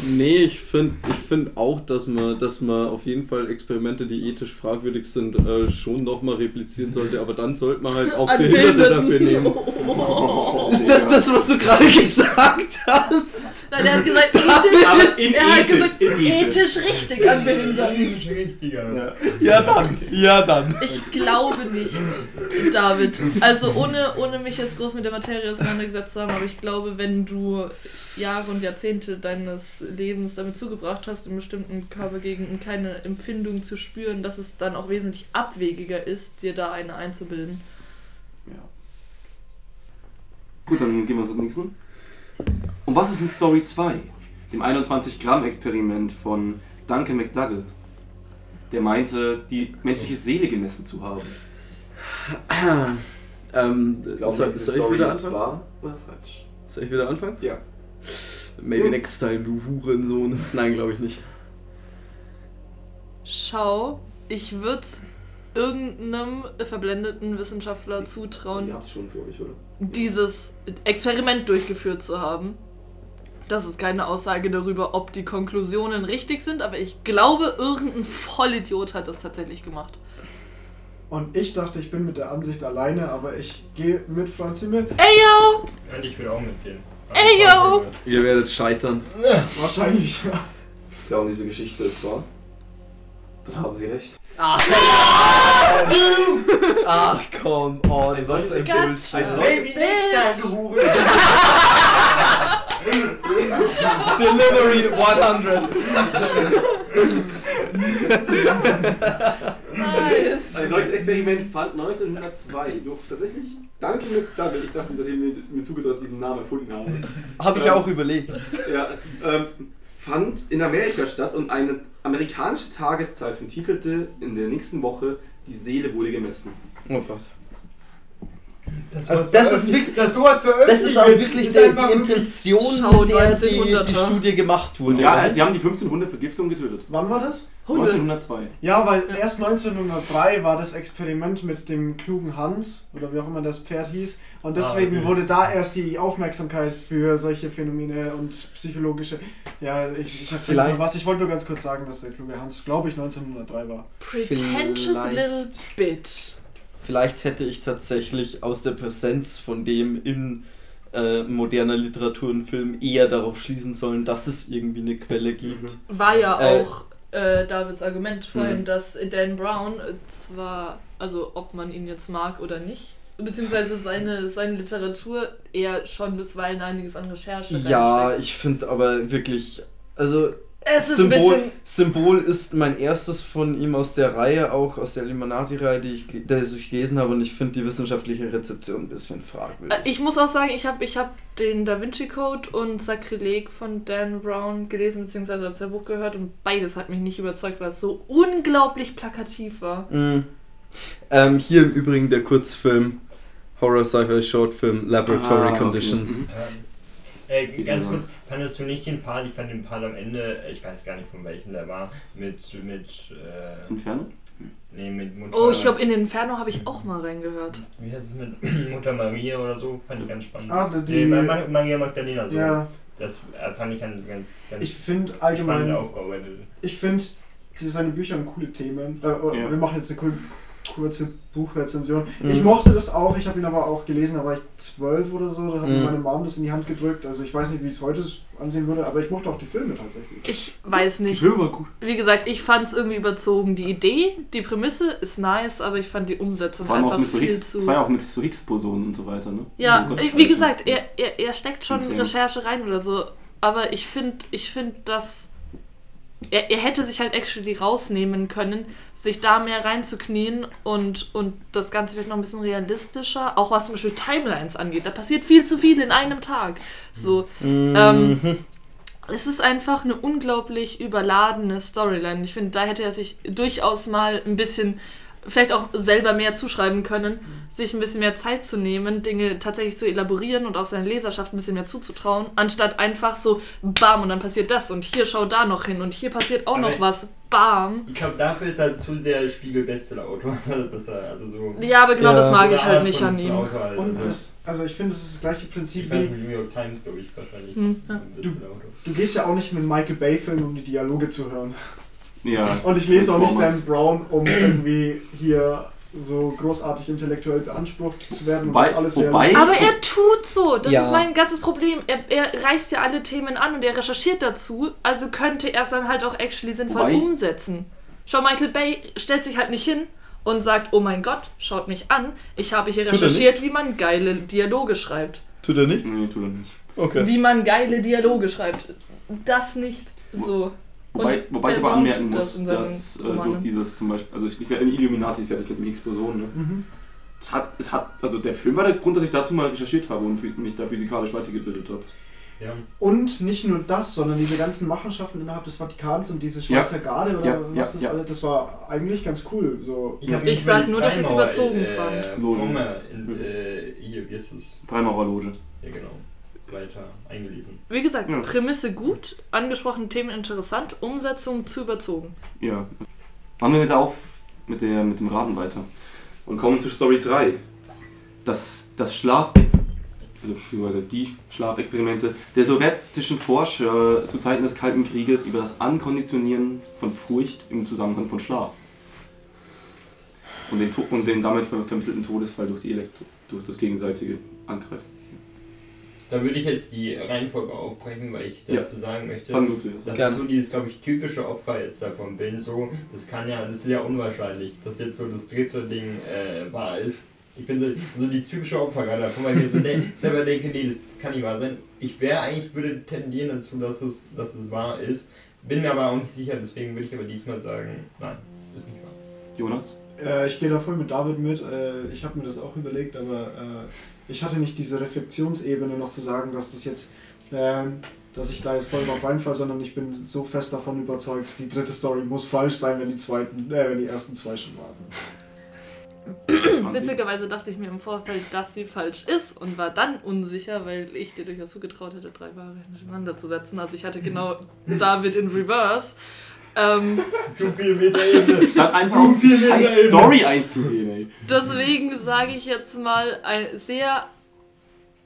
Nee, ich finde ich find auch, dass man, dass man auf jeden Fall Experimente, die ethisch fragwürdig sind, äh, schon nochmal replizieren sollte, aber dann sollte man halt auch An Behinderte dafür nehmen. Oh, Ist das das, was du gerade gesagt hast? Nein, er hat gesagt, Aber ethisch, er hat ethisch, gesagt, ethisch. ethisch richtig an Behinderten. Richtiger. Ja. Ja, dann. Ja, dann. Ich glaube nicht, David. Also ohne, ohne mich jetzt groß mit der Materie auseinandergesetzt zu haben, aber ich glaube, wenn du Jahre und Jahrzehnte deines Lebens damit zugebracht hast, in bestimmten Körpergegenden keine Empfindung zu spüren, dass es dann auch wesentlich abwegiger ist, dir da eine einzubilden. Ja. Gut, dann gehen wir zum nächsten. Und was ist mit Story 2? Dem 21-Gramm-Experiment von Duncan McDougall. Der meinte, die menschliche Seele gemessen zu haben. Ähm, Glauben soll, Sie, soll ich wieder ist anfangen? wahr oder falsch? Soll ich wieder anfangen? Ja. Maybe Ja. next time, du Hurensohn. Nein, glaube ich nicht. Schau, ich würde es irgendeinem verblendeten Wissenschaftler zutrauen, Ihr habt es schon für euch, oder? dieses Experiment durchgeführt zu haben. Das ist keine Aussage darüber, ob die Konklusionen richtig sind, aber ich glaube, irgendein Vollidiot hat das tatsächlich gemacht. Und ich dachte, ich bin mit der Ansicht alleine, aber ich gehe mit Franzi mit. Ey yo! Und ich würde auch mitgehen. Ey, yo! Ihr werdet scheitern. Wahrscheinlich, ja. Glauben diese Geschichte ist wahr? Dann haben sie recht. Ach, come on. Ein Was ein. Bullshit. Next time, du Hure. Delivery 100. Experiment fand 1902 durch tatsächlich Danke McDougall. Ich dachte, dass ihr mir, mir ich diesen Namen erfunden habe. Habe ich auch überlegt. Ja, ähm, fand in Amerika statt und eine amerikanische Tageszeitung titelte in der nächsten Woche Die Seele wurde gemessen. Oh Gott. Das, Also das ist wirklich- dass sowas Das ist auch wirklich ist der, die Intention, Schau, mit der die, 1900er. die Studie gemacht wurde. Und ja, oder? sie haben die 15 Hunde Vergiftung getötet. Wann war das? Hunde. 1902. Ja, weil Ja. erst 1903 war das Experiment mit dem klugen Hans oder wie auch immer das Pferd hieß und deswegen okay. wurde da erst die Aufmerksamkeit für solche Phänomene und psychologische. Ja, ich, ich hab Vielleicht- was. Ich wollte nur ganz kurz sagen, dass der kluge Hans, glaube ich, 1903 war. Pretentious Vielleicht. little bitch. Vielleicht hätte ich tatsächlich aus der Präsenz von dem in äh, moderner Literatur und Film eher darauf schließen sollen, dass es irgendwie eine Quelle gibt. War ja Äh, auch äh, Davids Argument vorhin, Mhm. dass Dan Brown äh, zwar, also ob man ihn jetzt mag oder nicht, beziehungsweise seine, seine Literatur eher schon bisweilen einiges an Recherche Ja, ich finde aber wirklich, also Es ist Symbol, ein bisschen. Symbol ist mein erstes von ihm aus der Reihe, auch aus der Illuminati-Reihe, die ich, das ich gelesen habe und ich finde die wissenschaftliche Rezeption ein bisschen fragwürdig. Äh, Ich muss auch sagen, ich habe ich hab den Da Vinci Code und Sakrileg von Dan Brown gelesen, beziehungsweise als Buch gehört und beides hat mich nicht überzeugt, weil es so unglaublich plakativ war. Mm. Ähm, hier im Übrigen der Kurzfilm Horror Sci-Fi Shortfilm Laboratory Ah, okay. Conditions. Mhm. Äh, ganz ja kurz, fandest du nicht den Part, ich fand den Part am Ende, ich weiß gar nicht von welchem der war, mit, mit, äh, Inferno? nee, mit Mutter, Oh, ich glaube, in Inferno habe ich auch mal reingehört. wie heißt es mit Mutter Maria oder so, fand ich ganz spannend. Ah, die- nee, Ma- Ma- Maria Magdalena, so. Ja, Das äh, fand ich ganz, ganz, ich finde allgemein, ich finde seine Bücher haben coole Themen. Äh, oh, Ja. Wir machen jetzt eine kur kurze Buchrezension. Mhm. Ich mochte das auch, ich habe ihn aber auch gelesen, da war ich zwölf oder so, da hat mir Mhm. meine Mom das in die Hand gedrückt. Also ich weiß nicht, wie ich es heute ansehen würde, aber ich mochte auch die Filme tatsächlich. Ich weiß Die nicht. Filme war gut. Wie gesagt, ich fand es irgendwie überzogen. Die Idee, die Prämisse ist nice, aber ich fand die Umsetzung Vor allem auch einfach mit so viel Higgs, zu. war ja auch mit so Higgs-Bosonen und so weiter, ne? Ja, Oh Gott, wie gesagt, er, er, er steckt schon. Recherche rein oder so. Aber ich finde, ich finde, dass er, er hätte sich halt actually rausnehmen können, sich da mehr reinzuknien und, und das Ganze wird noch ein bisschen realistischer, auch was zum Beispiel Timelines angeht. Da passiert viel zu viel in einem Tag. So, ähm, Mhm. es ist einfach eine unglaublich überladene Storyline. Ich finde, da hätte er sich durchaus mal ein bisschen, vielleicht auch selber mehr zuschreiben können, sich ein bisschen mehr Zeit zu nehmen, Dinge tatsächlich zu elaborieren und auch seiner Leserschaft ein bisschen mehr zuzutrauen, anstatt einfach so, bam, und dann passiert das und hier schau da noch hin und hier passiert auch Aber noch was, bam. Ich glaube, dafür ist er zu sehr Spiegel-Bestseller-Autor. dass er, also so. Ja, aber genau Ja. das mag so ich halt Art nicht von- an ihm. Autor halt. Und Also, das, also ich finde, es ist das gleiche ich Prinzip weiß wie. nicht, New York Times, glaube ich, wahrscheinlich. Hm. Ein Bestseller-Autor. du gehst ja auch nicht in einen Michael Bay-Film, um die Dialoge zu hören. Ja. Und ich lese auch nicht. Dan Brown, um irgendwie hier so großartig intellektuell beansprucht zu werden. und das alles wobei- Aber er tut so. Das Ja. ist mein ganzes Problem. Er, er reißt ja alle Themen an und er recherchiert dazu. Also könnte er es dann halt auch actually sinnvoll Wobei- umsetzen. Schau, Michael Bay stellt sich halt nicht hin und sagt, oh mein Gott, schaut mich an. Ich habe hier Tut er recherchiert, wie man geile Dialoge schreibt. Tut er nicht? Nee, tu doch nicht. Okay. Wie man geile Dialoge schreibt. Das nicht so. Wobei, wobei ich aber anmerken das muss, seinen dass äh, durch dieses zum Beispiel, also ich glaube, in Illuminati ist ja das mit den Higgs-Bosonen, ne? Mhm. Es hat, es hat, also der Film war der Grund, dass ich dazu mal recherchiert habe und mich da physikalisch weitergebildet habe. Ja. Und nicht nur das, sondern diese ganzen Machenschaften innerhalb des Vatikans und diese Schweizer Garde oder Ja, was ja, das ja. alles, das war eigentlich ganz cool. So. Ich, Ich mich sag nur, dass ich's Freimaurer, überzogen äh, fand. Logen. Frommer in, äh, hier, wie ist es? Freimaurer Loge. Ja, genau. Weiter eingelesen. Wie gesagt, Ja. Prämisse gut, angesprochene Themen interessant, Umsetzung zu überzogen. Ja. Machen wir mit auf mit, der, mit dem Raten weiter. Und kommen zu Story 3. Das, das Schlaf... Also, beziehungsweise die Schlafexperimente der sowjetischen Forscher zu Zeiten des Kalten Krieges über das Ankonditionieren von Furcht im Zusammenhang von Schlaf. Und den, und den damit ver vermittelten Todesfall durch, die Elektro durch das gegenseitige Angreifen. Da würde ich jetzt die Reihenfolge aufbrechen, weil ich Ja. dazu sagen möchte. Fang du zuerst Das an. Gerne. ist so dieses, glaube ich, typische Opfer jetzt davon bin. So, das kann ja, das ist ja unwahrscheinlich, dass jetzt so das dritte Ding äh, wahr ist. Ich bin so, so dieses typische Opfer gerade davon, weil ich mir so de selber denke, nee, das, das kann nicht wahr sein. Ich wäre eigentlich, würde tendieren dazu, dass es, dass es wahr ist. Bin mir aber auch nicht sicher, deswegen würde ich aber diesmal sagen, nein, ist nicht wahr. Jonas? Äh, ich gehe da voll mit David mit. Äh, ich habe mir das auch überlegt, aber äh, ich hatte nicht diese Reflexionsebene noch zu sagen, dass das jetzt, ähm, dass ich da jetzt voll drauf reinfalle, sondern ich bin so fest davon überzeugt, die dritte Story muss falsch sein, wenn die zweiten, äh, wenn die ersten zwei schon wahr sind. Witzigerweise dachte ich mir im Vorfeld, dass sie falsch ist und war dann unsicher, weil ich dir durchaus zugetraut hätte, drei Ware hintereinander zu setzen. Also ich hatte genau David in Reverse. Ähm, Zu viel Metaebene. Statt einfach Zu auf die viel scheiß. Story einzugehen, ey. deswegen sage ich jetzt mal, sehr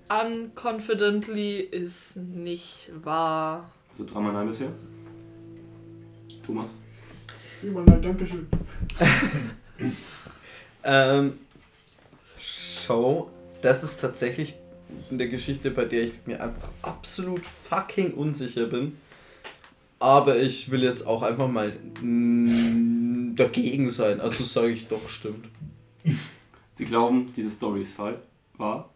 unconfidently ist nicht wahr. Also dreimal nein bisher. Thomas? Viermal nein, Dankeschön. Ähm, schau, das ist tatsächlich eine Geschichte, bei der ich mir einfach absolut fucking unsicher bin. Aber ich will jetzt auch einfach mal mm, dagegen sein. Also sage ich doch, stimmt. Sie glauben, diese Story ist falsch. Wahr?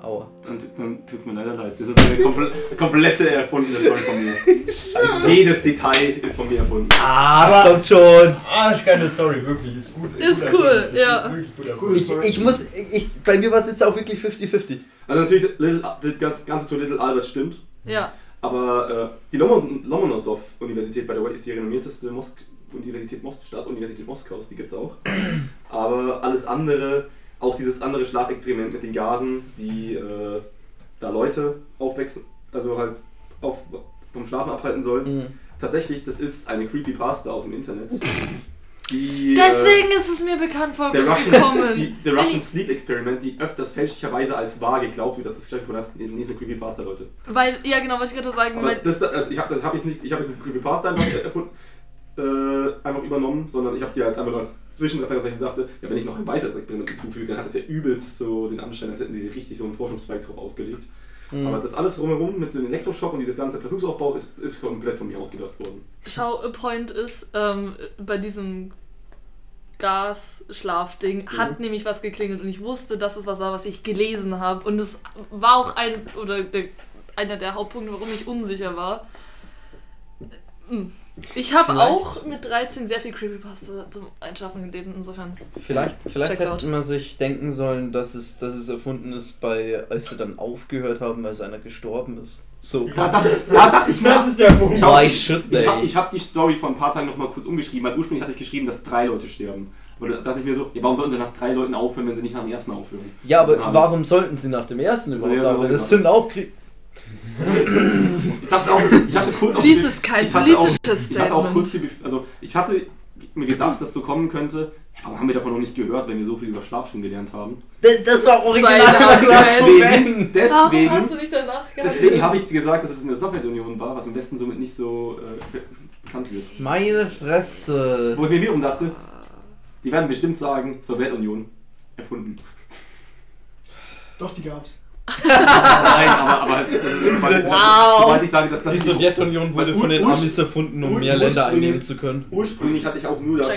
Aua. Dann, dann tut es mir leider leid. Das ist eine komple komplette erfundene Story von mir. Jedes Detail ist von mir erfunden. Ah, kommt schon. Arschgeile Story, wirklich. Ist gut. Ist gut cool, ja. Ist wirklich gut Cool. Ich, ich muss, ich, bei mir war es jetzt auch wirklich 50-50. Also natürlich, das ganze- Ganze zu Little Albert stimmt. Ja, Aber äh, die Lomon Lomonossow-Universität, by the way, ist die renommierteste Mos Universität Mos Staatsuniversität Moskaus, die gibt es auch. Aber alles andere, auch dieses andere Schlafexperiment mit den Gasen, die äh, da Leute aufwechseln, also halt auf, vom Schlafen abhalten sollen. Mhm. Tatsächlich, das ist eine Creepypasta aus dem Internet. Die, deswegen ist es mir bekannt äh, vorgekommen. die, der Russian Sleep Experiment, die öfters fälschlicherweise als wahr geglaubt wird, dass es stattgefunden hat, ist eine Creepypasta, Leute. Weil, ja genau, was ich gerade sagen das, also ich habe das hab ich nicht, ich habe jetzt Creepypasta einfach erfunden, äh, einfach übernommen, sondern ich habe die halt einfach nur als Zwischenreferenz, weil ich mir dachte, ja, wenn ich noch ein weiteres Experiment hinzufüge, dann hat das ja übelst so den Anschein, als hätten sie richtig so einen Forschungszweig drauf ausgelegt. Mhm. Aber das alles drumherum mit dem Elektroschock und dieses ganze Versuchsaufbau ist, ist komplett von mir ausgedacht worden. Schau, a Point ist, ähm, bei diesem Gas-Schlafding Mhm. hat nämlich was geklingelt und ich wusste, dass es was war, was ich gelesen habe. Und es war auch ein, oder der, einer der Hauptpunkte, warum ich unsicher war. Hm. Ich habe auch mit 13 sehr viel Creepypasta zum Einschaffen gelesen, insofern. Vielleicht, vielleicht Check's hätte out. man sich denken sollen, dass es, dass es erfunden ist, bei, als sie dann aufgehört haben, als einer gestorben ist. So. Da, da, da dachte ich mir, Das ist der Punkt. Schau, Why should they? ich habe hab die Story vor ein paar Tagen noch mal kurz umgeschrieben, weil ursprünglich hatte ich geschrieben, dass drei Leute sterben. Da dachte ich mir so, ja, warum sollten sie nach drei Leuten aufhören, wenn sie nicht nach dem ersten aufhören? Ja, aber Ja, warum sollten sie nach dem ersten Also, überhaupt ja, aufhören? Das sind auch Krieg. Ich dachte auch, ich hatte kurz auch Dies ist kein ich hatte auch, politisches Ich hatte auch Statement. kurz die, Bef- also ich hatte mir gedacht, dass so kommen könnte. Warum haben wir davon noch nicht gehört, wenn wir so viel über Schlaf schon gelernt haben? Das war original Deswegen, Warum hast du deswegen, nicht danach deswegen habe ich gesagt, dass es in der Sowjetunion war, was am besten somit nicht so äh, be- bekannt wird. Meine Fresse. Wo ich mir wiederum dachte, die werden bestimmt sagen, Sowjetunion erfunden. Doch, die gab's. Nein, aber, aber das ist, sobald, Wow. sobald ich sage, dass das Die Sowjetunion wurde Weil von den Amis erfunden, um mehr Länder einnehmen zu können. Ursprünglich hatte ich auch nur da,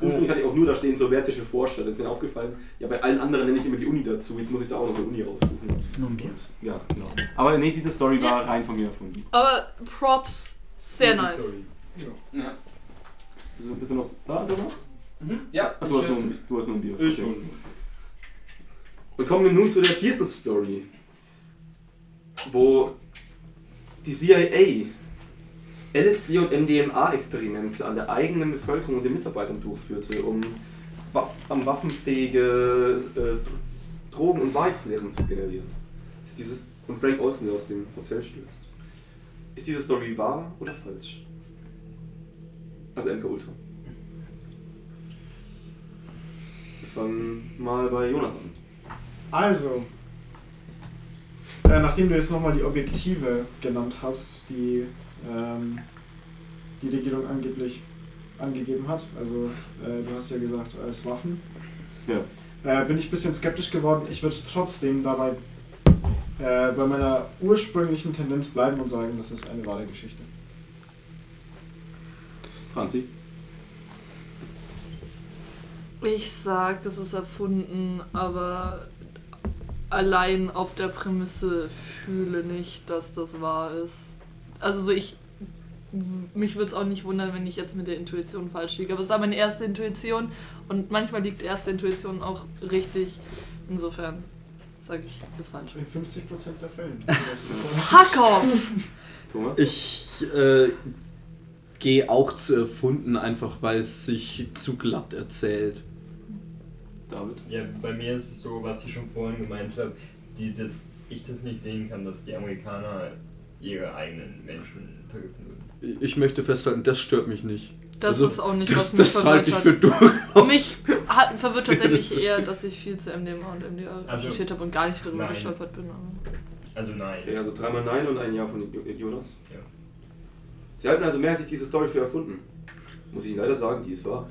ursprünglich hatte ich auch nur da stehen sowjetische Forscher. Das ist mir aufgefallen. Ja, bei allen anderen nenne ich immer die Uni dazu. Jetzt muss ich da auch noch eine Uni raussuchen. Und, ja, genau. Aber nee, diese Story war rein von mir erfunden. Aber Props, sehr Gute nice. Story. Ja. So, bist du noch da, Thomas? Ja, Ach, du hast, nur ein, du hast nur ein Bier. Ich Okay. schon. Wir kommen nun zu der vierten Story, wo die CIA LSD und MDMA-Experimente an der eigenen Bevölkerung und den Mitarbeitern durchführte, um am waffenfähige äh, Drogen- und Wahrheitslehren zu generieren. Ist dieses und Frank Olsen, der aus dem Hotel stürzt. Ist diese Story wahr oder falsch? Also MK Ultra. Wir fangen mal bei Jonas an. Also, äh, nachdem du jetzt nochmal die Objektive genannt hast, die ähm, die Regierung angeblich angegeben hat, also äh, du hast ja gesagt, als Waffen, Ja. äh, bin ich ein bisschen skeptisch geworden. Ich würde trotzdem dabei äh, bei meiner ursprünglichen Tendenz bleiben und sagen, das ist eine wahre Geschichte. Franzi? Ich sag, das ist erfunden, aber allein auf der Prämisse fühle nicht, dass das wahr ist. Also so ich mich würde es auch nicht wundern, wenn ich jetzt mit der Intuition falsch liege. Aber es ist aber meine erste Intuition und manchmal liegt erste Intuition auch richtig. Insofern sage ich, ist falsch. In 50% der Fällen. Hack off! Thomas? Ich äh, gehe auch zu erfunden, einfach weil es sich zu glatt erzählt. David? Ja, bei mir ist es so, was ich schon vorhin gemeint habe, die das, ich das nicht sehen kann, dass die Amerikaner ihre eigenen Menschen vergiften würden. Ich möchte festhalten, das stört mich nicht. Das Also, ist auch nicht, das, was mich das halte ich verwirrt für hat. durchaus. Mich hat, verwirrt tatsächlich Das eher, dass ich viel zu MDMA und MDA Also, recherchiert habe und gar nicht darüber nein. gestolpert bin. Aber Also nein. Okay, also dreimal Nein und ein Ja von Jo- Jonas. Ja. Sie halten also mehrheitlich diese Story für erfunden. Muss ich Ihnen leider sagen, die ist wahr.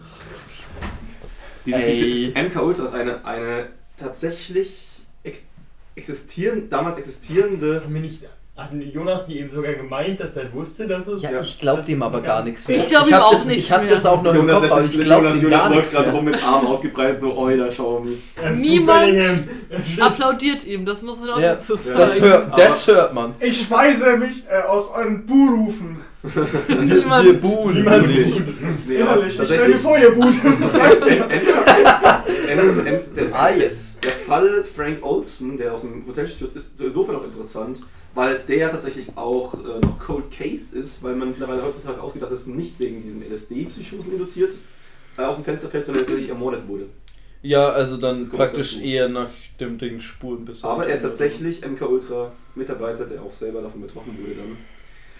Diese, Ey. diese MK Ultra ist eine, eine tatsächlich ex existieren, damals existierende. Haben wir nicht, hat Jonas nicht eben sogar gemeint, dass er wusste, dass es... Ja, ich glaube dem aber gar nichts mehr. Ich glaub ihm hab auch das, nichts Ich mehr. das auch noch im Jonas, Kopf, aber ich glaube Jonas, dem Jonas gar nichts gerade rum mit Armen ausgebreitet, so Xiaomi. Ja, super, Niemand applaudiert ihm, das muss man auch Ja, dazu sagen. Das, hört, das hört man. Ich speise mich äh, aus euren Buhrufen. Niemand. Wir buhen. Niemand nicht. Nee, Innerlich. Ich stelle mir tatsächlich- vor, ihr Buh. Das reicht mir. M- M- M- der- Ah, yes. Der Fall Frank Olson, der aus dem Hotel stürzt, ist insofern auch interessant, weil der tatsächlich auch äh, noch Cold Case ist, weil man mittlerweile heutzutage ausgeht, dass es nicht wegen diesem LSD-Psychosen induziert äh, aus dem Fenster fällt, sondern tatsächlich ermordet wurde. Ja, also dann praktisch eher nach dem Ding Spuren bis Aber er ist tatsächlich MK Ultra Mitarbeiter, der auch selber davon betroffen wurde dann.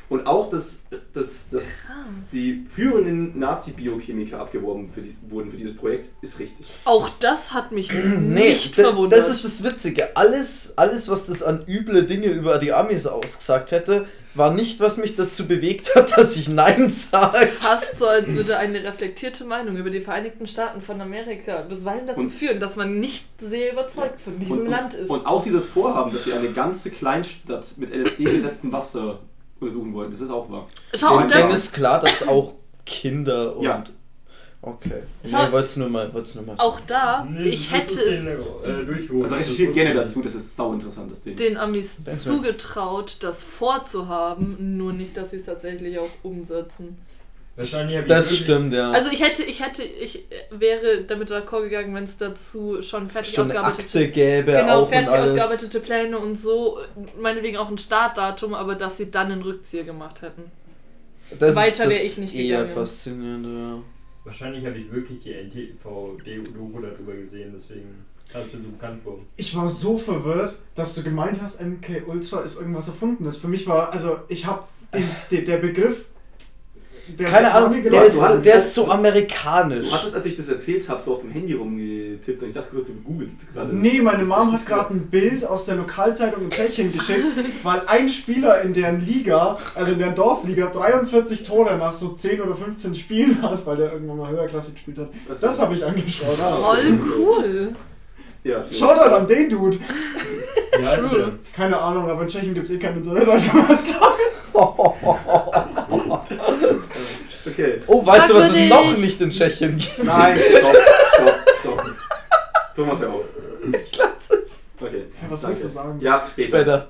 Und auch, dass, dass, dass Krass. die führenden Nazi-Biochemiker abgeworben für die, wurden für dieses Projekt, ist richtig. Auch das hat mich Nee, nicht verwundert. das ist das Witzige. Alles, alles, was das an üble Dinge über die Amis ausgesagt hätte, war nicht, was mich dazu bewegt hat, dass ich Nein sage. Fast so, als würde eine reflektierte Meinung über die Vereinigten Staaten von Amerika bisweilen dazu Und- führen, dass man nicht sehr überzeugt von diesem und, Land ist. Und auch dieses Vorhaben, dass sie eine ganze Kleinstadt mit LSD besetztem Wasser untersuchen wollten, das ist auch wahr. Schau, auch Und dann das, ist klar, dass auch Kinder und. Ja. Okay. Schau- Nee, wollt's nur mal, wollt's nur mal. auch da, Nee, ich das hätte ist es den, äh. Also Das recherchiert gerne ich. dazu, das ist sau interessant, das Ding. den Amis Das- zugetraut, das vorzuhaben, nur nicht, dass sie es tatsächlich auch umsetzen. Wahrscheinlich habe ich Das stimmt, ja. Also ich hätte, ich hätte, ich wäre damit d'accord gegangen, wenn es dazu schon fertig schon ausgearbeitete Akte gäbe Genau, auch fertig und alles. ausgearbeitete Pläne und so, meinetwegen auch ein Startdatum, aber dass sie dann einen Rückzieher gemacht hätten. Das Weiter ist wär das ich nicht eher gegangen. faszinierend, ja. Wahrscheinlich habe ich wirklich die NTV-Doku darüber gesehen, deswegen es mir so bekannt vor. Ich war so verwirrt, dass du gemeint hast, MK Ultra ist irgendwas Erfundenes. Für mich war, also ich habe der Begriff der Keine Ahnung, der du hattest ist, der das- ist so amerikanisch. Du hattest, als ich das erzählt habe, so auf dem Handy rumgetippt und ich dachte kurz, du googelst gerade. Nee, meine Mom hat gerade ein Bild aus der Lokalzeitung in Tschechien geschickt, weil ein Spieler in deren Liga, also in deren Dorfliga, 43 Tore nach so 10 oder 15 Spielen hat, weil der irgendwann mal höherklassig gespielt hat. Das denn? habe ich angeschaut. Voll cool. Ja, Shoutout an den Dude. Ja, also, True. Keine Ahnung, aber in Tschechien gibt es eh kein Internet, also was Okay. Oh, weißt du, was es noch nicht in Tschechien gibt? Nein, stopp, stopp, stopp. Thomas, hör auf. Ich lass es. Okay. Was danke. willst du sagen? Ja, später. Später.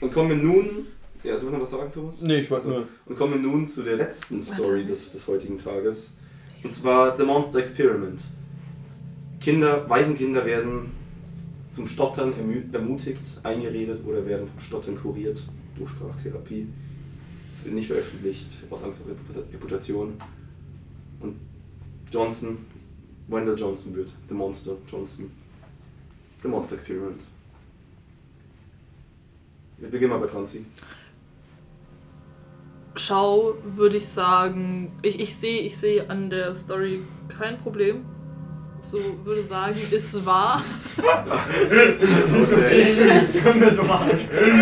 Und kommen wir nun. Ja, du willst noch was sagen, Thomas? Nee, ich Also, nur. und kommen wir nun zu der letzten Story des, des heutigen Tages. Und zwar The Monster Experiment. Kinder, Waisenkinder werden zum Stottern ermutigt, eingeredet oder werden vom Stottern kuriert durch Sprachtherapie. Nicht veröffentlicht, aus Angst vor Reputa- Reputation. Und Johnson, Wendell Johnson wird The Monster Johnson. The Monster Experiment. Wir beginnen mal bei Franzi. Schau, würde ich sagen, ich, ich sehe ich seh an der Story kein Problem. So würde sagen, ist wahr. können wir so machen.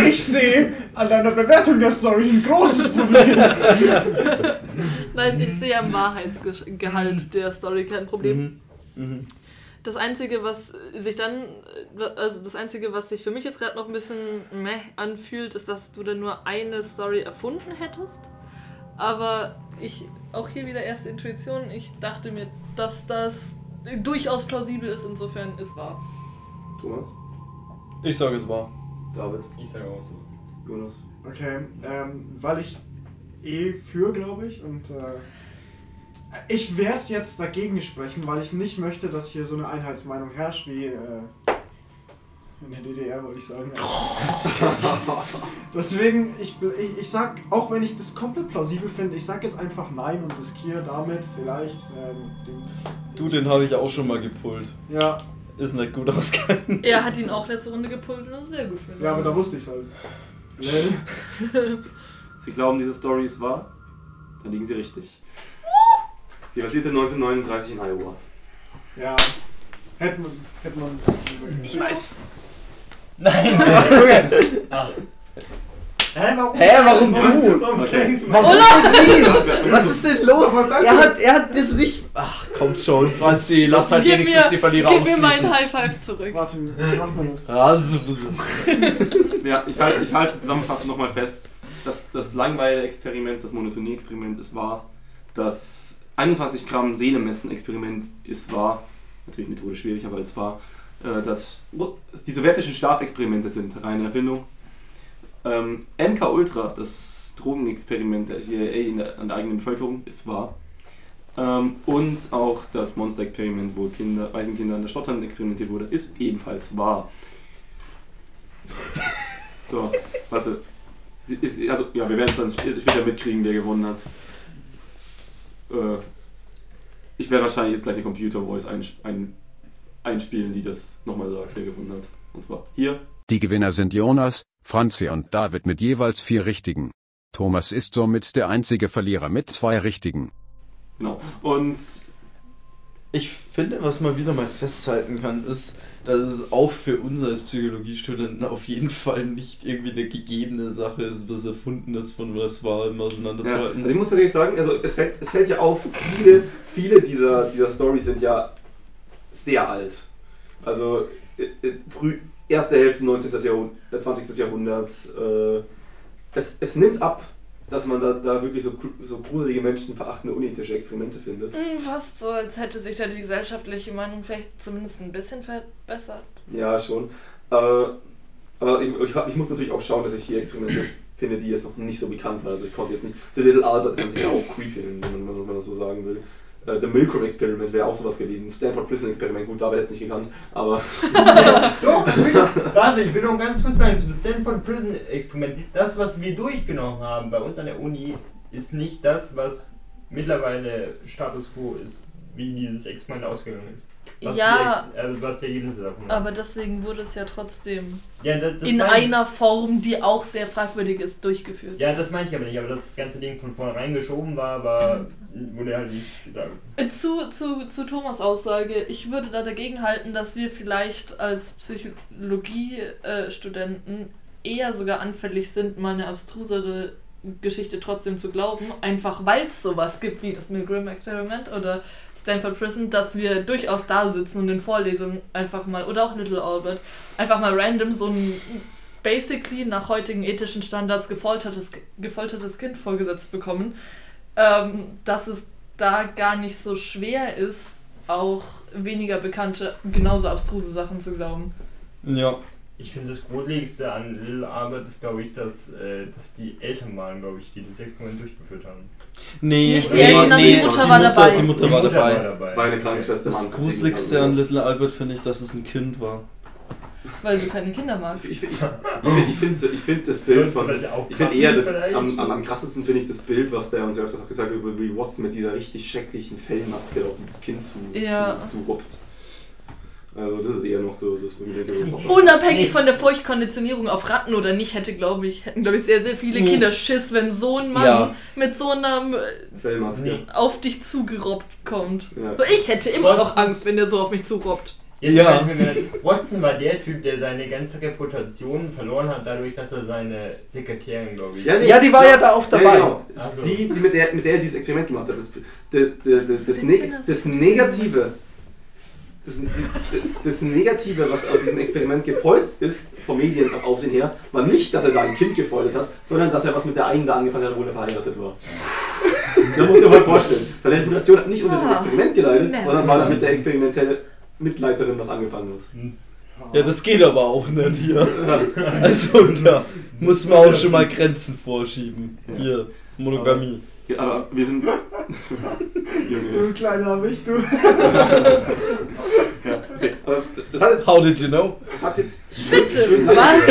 Ich sehe an deiner Bewertung der Story ein großes Problem. Nein, ich sehe am Wahrheitsgehalt der Story kein Problem. Mhm. Mhm. Das Einzige, was sich dann, also das Einzige, was sich für mich jetzt gerade noch ein bisschen meh anfühlt, ist, dass du dann nur eine Story erfunden hättest. Aber ich, auch hier wieder erste Intuition, ich dachte mir, dass das durchaus plausibel ist, insofern ist wahr. Thomas, Ich sage es wahr. David, Ich sage auch so. Jonas. Okay, ähm, weil ich eh für, glaube ich, und äh, ich werde jetzt dagegen sprechen, weil ich nicht möchte, dass hier so eine Einheitsmeinung herrscht wie äh, in der DDR, wollte ich sagen. Deswegen, ich, ich, ich sag, auch wenn ich das komplett plausibel finde, ich sag jetzt einfach nein und riskiere damit vielleicht ähm, den, Du, den habe ich auch schon mal gepullt. Ja, Ist nicht gut ausgegangen. Er hat ihn auch letzte Runde gepult und das ist sehr gut für ihn. ja, aber da wusste ich es halt. Sie glauben, diese Story ist wahr? Dann liegen Sie richtig. Sie basierte 1939 in Iowa. Ja, hätte man, hätte man. Nice. Nein! ah. Hä, warum? Hä, warum du? Warum Okay. Warum ihn? Was ist denn los? Er hat, er hat das nicht. Ach, komm schon, Franzi, lass halt gib wenigstens mir, die Verlierer gib mir meinen. High Five zurück. Warte, wie macht man das? Also, Ja, ich halte, ich halte zusammenfassend nochmal fest, dass das Langweile-Experiment, das Monotonie-Experiment ist wahr. Das 21 Gramm Seele-Messen-Experiment ist wahr. Natürlich methodisch schwierig, aber es war. Äh, Das, die sowjetischen Schlafexperimente sind reine Erfindung. Ähm, MK Ultra, das Drogenexperiment der CIA in an der eigenen Bevölkerung, ist wahr. Ähm, und auch das Monster-Experiment, wo Kinder, Waisenkinder an der Stottern experimentiert wurde, ist ebenfalls wahr. So, warte. Ist, also, ja, wir werden es dann sp- später mitkriegen, wer gewonnen hat. Äh, ich werde wahrscheinlich jetzt gleich eine Computer-Voice ein, ein, einspielen, die das nochmal sagt, wer gewonnen hat. Und zwar hier. Die Gewinner sind Jonas, Franzi und David mit jeweils vier Richtigen. Thomas ist somit der einzige Verlierer mit zwei Richtigen. Genau. Und ich finde, was man wieder mal festhalten kann, ist, dass es auch für uns als Psychologiestudenten auf jeden Fall nicht irgendwie eine gegebene Sache ist, was erfunden ist, von was war, immer Ja, auseinanderzuhalten. also ich muss tatsächlich sagen, also es fällt, es fällt ja auf, viele, viele dieser, dieser Stories sind ja sehr alt. Also äh, äh, früh, erste Hälfte 19. Jahrhundert, äh, 20. Jahrhundert. Äh, es, es nimmt ab, dass man da, da wirklich so, so gruselige, menschenverachtende, unethische Experimente findet. Hm, Fast so, als hätte sich da die gesellschaftliche Meinung vielleicht zumindest ein bisschen verbessert. Ja, schon. Aber, aber ich, ich, ich muss natürlich auch schauen, dass ich hier Experimente finde, die jetzt noch nicht so bekannt waren. Also ich konnte jetzt nicht. The Little Albert ist an sich auch creepy, wenn man, wenn man das so sagen will. Äh, The Milgram Experiment wäre auch sowas gewesen. Stanford Prison Experiment, gut, da wäre jetzt nicht gekannt. Aber Doch, warte, ich will noch ganz kurz sagen, zum Stanford Prison Experiment, das, was wir durchgenommen haben bei uns an der Uni, ist nicht das, was mittlerweile Status Quo ist. Wie dieses Experiment ausgegangen ist. Was Ja, die Ex also was die Ergebnisse davon aber deswegen wurde es ja trotzdem ja, das, das in einer Form, die auch sehr fragwürdig ist, durchgeführt. Ja, das meinte ich aber nicht, aber dass das ganze Ding von vornherein geschoben war, war wurde halt nicht gesagt. Äh, Zu, zu, zu Thomas Aussage, ich würde da dagegen halten, dass wir vielleicht als Psychologie-Studenten eher sogar anfällig sind, mal eine abstrusere Geschichte trotzdem zu glauben, einfach weil es sowas gibt wie das Milgram-Experiment oder Stanford Prison, dass wir durchaus da sitzen und in Vorlesungen einfach mal, oder auch Little Albert, einfach mal random so ein basically nach heutigen ethischen Standards gefoltertes, gefoltertes Kind vorgesetzt bekommen, ähm, dass es da gar nicht so schwer ist, auch weniger bekannte, genauso abstruse Sachen zu glauben. Ja. Ich finde das Grundlegendste an Little Albert ist, glaube ich, dass, äh, dass die Eltern waren, glaube ich, die das Experiment durchgeführt haben. Nee, Nicht die Eltern, aber die Mutter die war Mutter, dabei. Die Mutter war dabei. Das war eine Krankenschwester. Das Gruseligste an Little Albert finde ich, dass es ein Kind war. Weil du keine Kinder magst. Ich, ich, ich, ich finde ich find das Bild von. Ich finde eher das, am, am, am krassesten finde ich das Bild, was der uns ja öfters auch gesagt hat, über wie Watson mit dieser richtig schrecklichen Fellmaske auf dieses Kind zu, Ja. zu, zuruppt. Also das ist eher noch so, das denke, Unabhängig von der Feuchtkonditionierung auf Ratten oder nicht, hätte, glaube ich, hätten, glaube ich, sehr, sehr viele. Kinder Schiss, wenn so ein Mann Ja. mit so einem äh, Fellmaske. Auf dich zugerobbt kommt. Ja. So, ich hätte immer noch. Angst, wenn der so auf mich zurobbt. Jetzt Ja. ja. mir Watson war der Typ, der seine ganze Reputation verloren hat, dadurch, dass er seine Sekretärin, glaube ich. nee, Ja, die war ja da auch dabei. genau. So. Die, die mit, der, mit der er dieses Experiment gemacht hat. Das, das, das, das, das, ne das Negative, das, das Negative, was aus diesem Experiment gefolgt ist, vom Medienaufsehen her, war nicht, dass er da ein Kind gefoltert hat, sondern dass er was mit der einen da angefangen hat, obwohl er verheiratet war. da muss ich mir mal vorstellen. Seine Reputation hat nicht unter dem Ah. Experiment geleidet, Nee. sondern weil er mit der experimentellen Mitleiterin was angefangen hat. Ja, das geht aber auch nicht hier. Also da muss man auch schon mal Grenzen vorschieben. Hier, Monogamie. Ja, aber wir sind. Junge. Du kleiner Wicht, du. Ja, okay. Aber das hat, jetzt, How did you know? das hat jetzt Bitte, schön lange, was?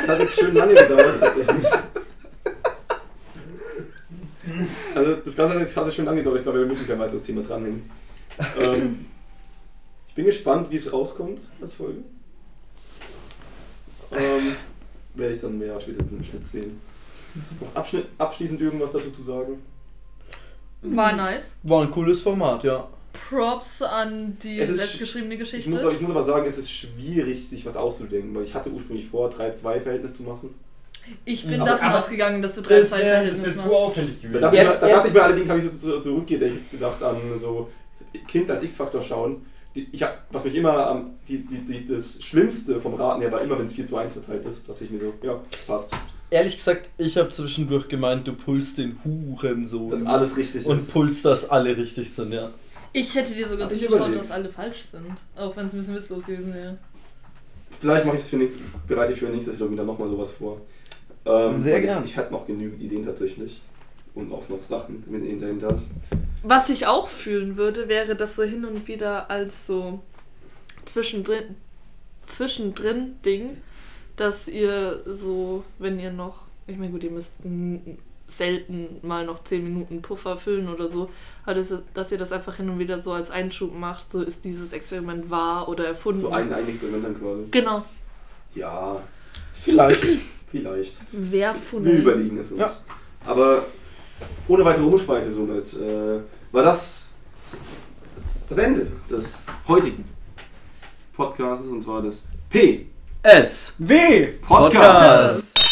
das hat jetzt schön lange gedauert, tatsächlich. Also das Ganze hat jetzt jetzt schön lange gedauert. Ich glaube, wir müssen kein weiteres Thema dranhängen. Ähm, ich bin gespannt, wie es rauskommt als Folge. Ähm, werde ich dann mehr spätestens im Schnitt sehen. Noch abschließend irgendwas dazu zu sagen? War nice. War ein cooles Format, ja. Props an die Es ist- selbstgeschriebene Ich Geschichte. muss, aber- ich muss aber sagen, es ist schwierig, sich was auszudenken, weil ich hatte ursprünglich vor, 3-2-Verhältnis zu machen. Ich bin Aber- davon aber- ausgegangen, dass du Das 3 wäre 2 das Verhältnis zu machst. auffällig Da gewesen. dachte, Ja, ich, mir- da ja. dachte ich mir allerdings, habe ich so zu- zurückgedacht an so Kind als X-Faktor schauen. Die, ich hab, was mich immer am, die, die, die, das Schlimmste vom Raten her war immer, wenn es 4 zu 1 verteilt ist, dachte ich mir so, ja, passt. Ehrlich gesagt, ich habe zwischendurch gemeint, du pulst den Hurensohn. Dass alles richtig und ist. pulst, dass alle richtig sind, ja. Ich hätte dir sogar überlegt. dass alle falsch sind. Auch wenn es ein bisschen witzlos gewesen wäre. Vielleicht mache ich es für nächstes, bereite ich für nächstes Jahr wieder nochmal sowas vor. Ähm, Sehr weil gern. Ich, ich hatte noch genügend Ideen tatsächlich. Und auch noch Sachen mit in der Hinterhand. Was ich auch fühlen würde, wäre das so hin und wieder als so zwischendrin, zwischendrin Ding, dass ihr so, wenn ihr noch, ich meine gut, ihr müsst selten mal noch 10 Minuten Puffer füllen oder so, aber dass, ihr- dass ihr das einfach hin und wieder so als Einschub macht, so ist dieses Experiment wahr oder erfunden. So ein, Experiment dann quasi. Genau. Ja, Vielleicht. vielleicht. Wer Wir Funnel. überlegen es uns. Ja. Aber ohne weitere Umschweife somit äh, war das das Ende des heutigen Podcasts und zwar des P S. W. Podcast. Podcast.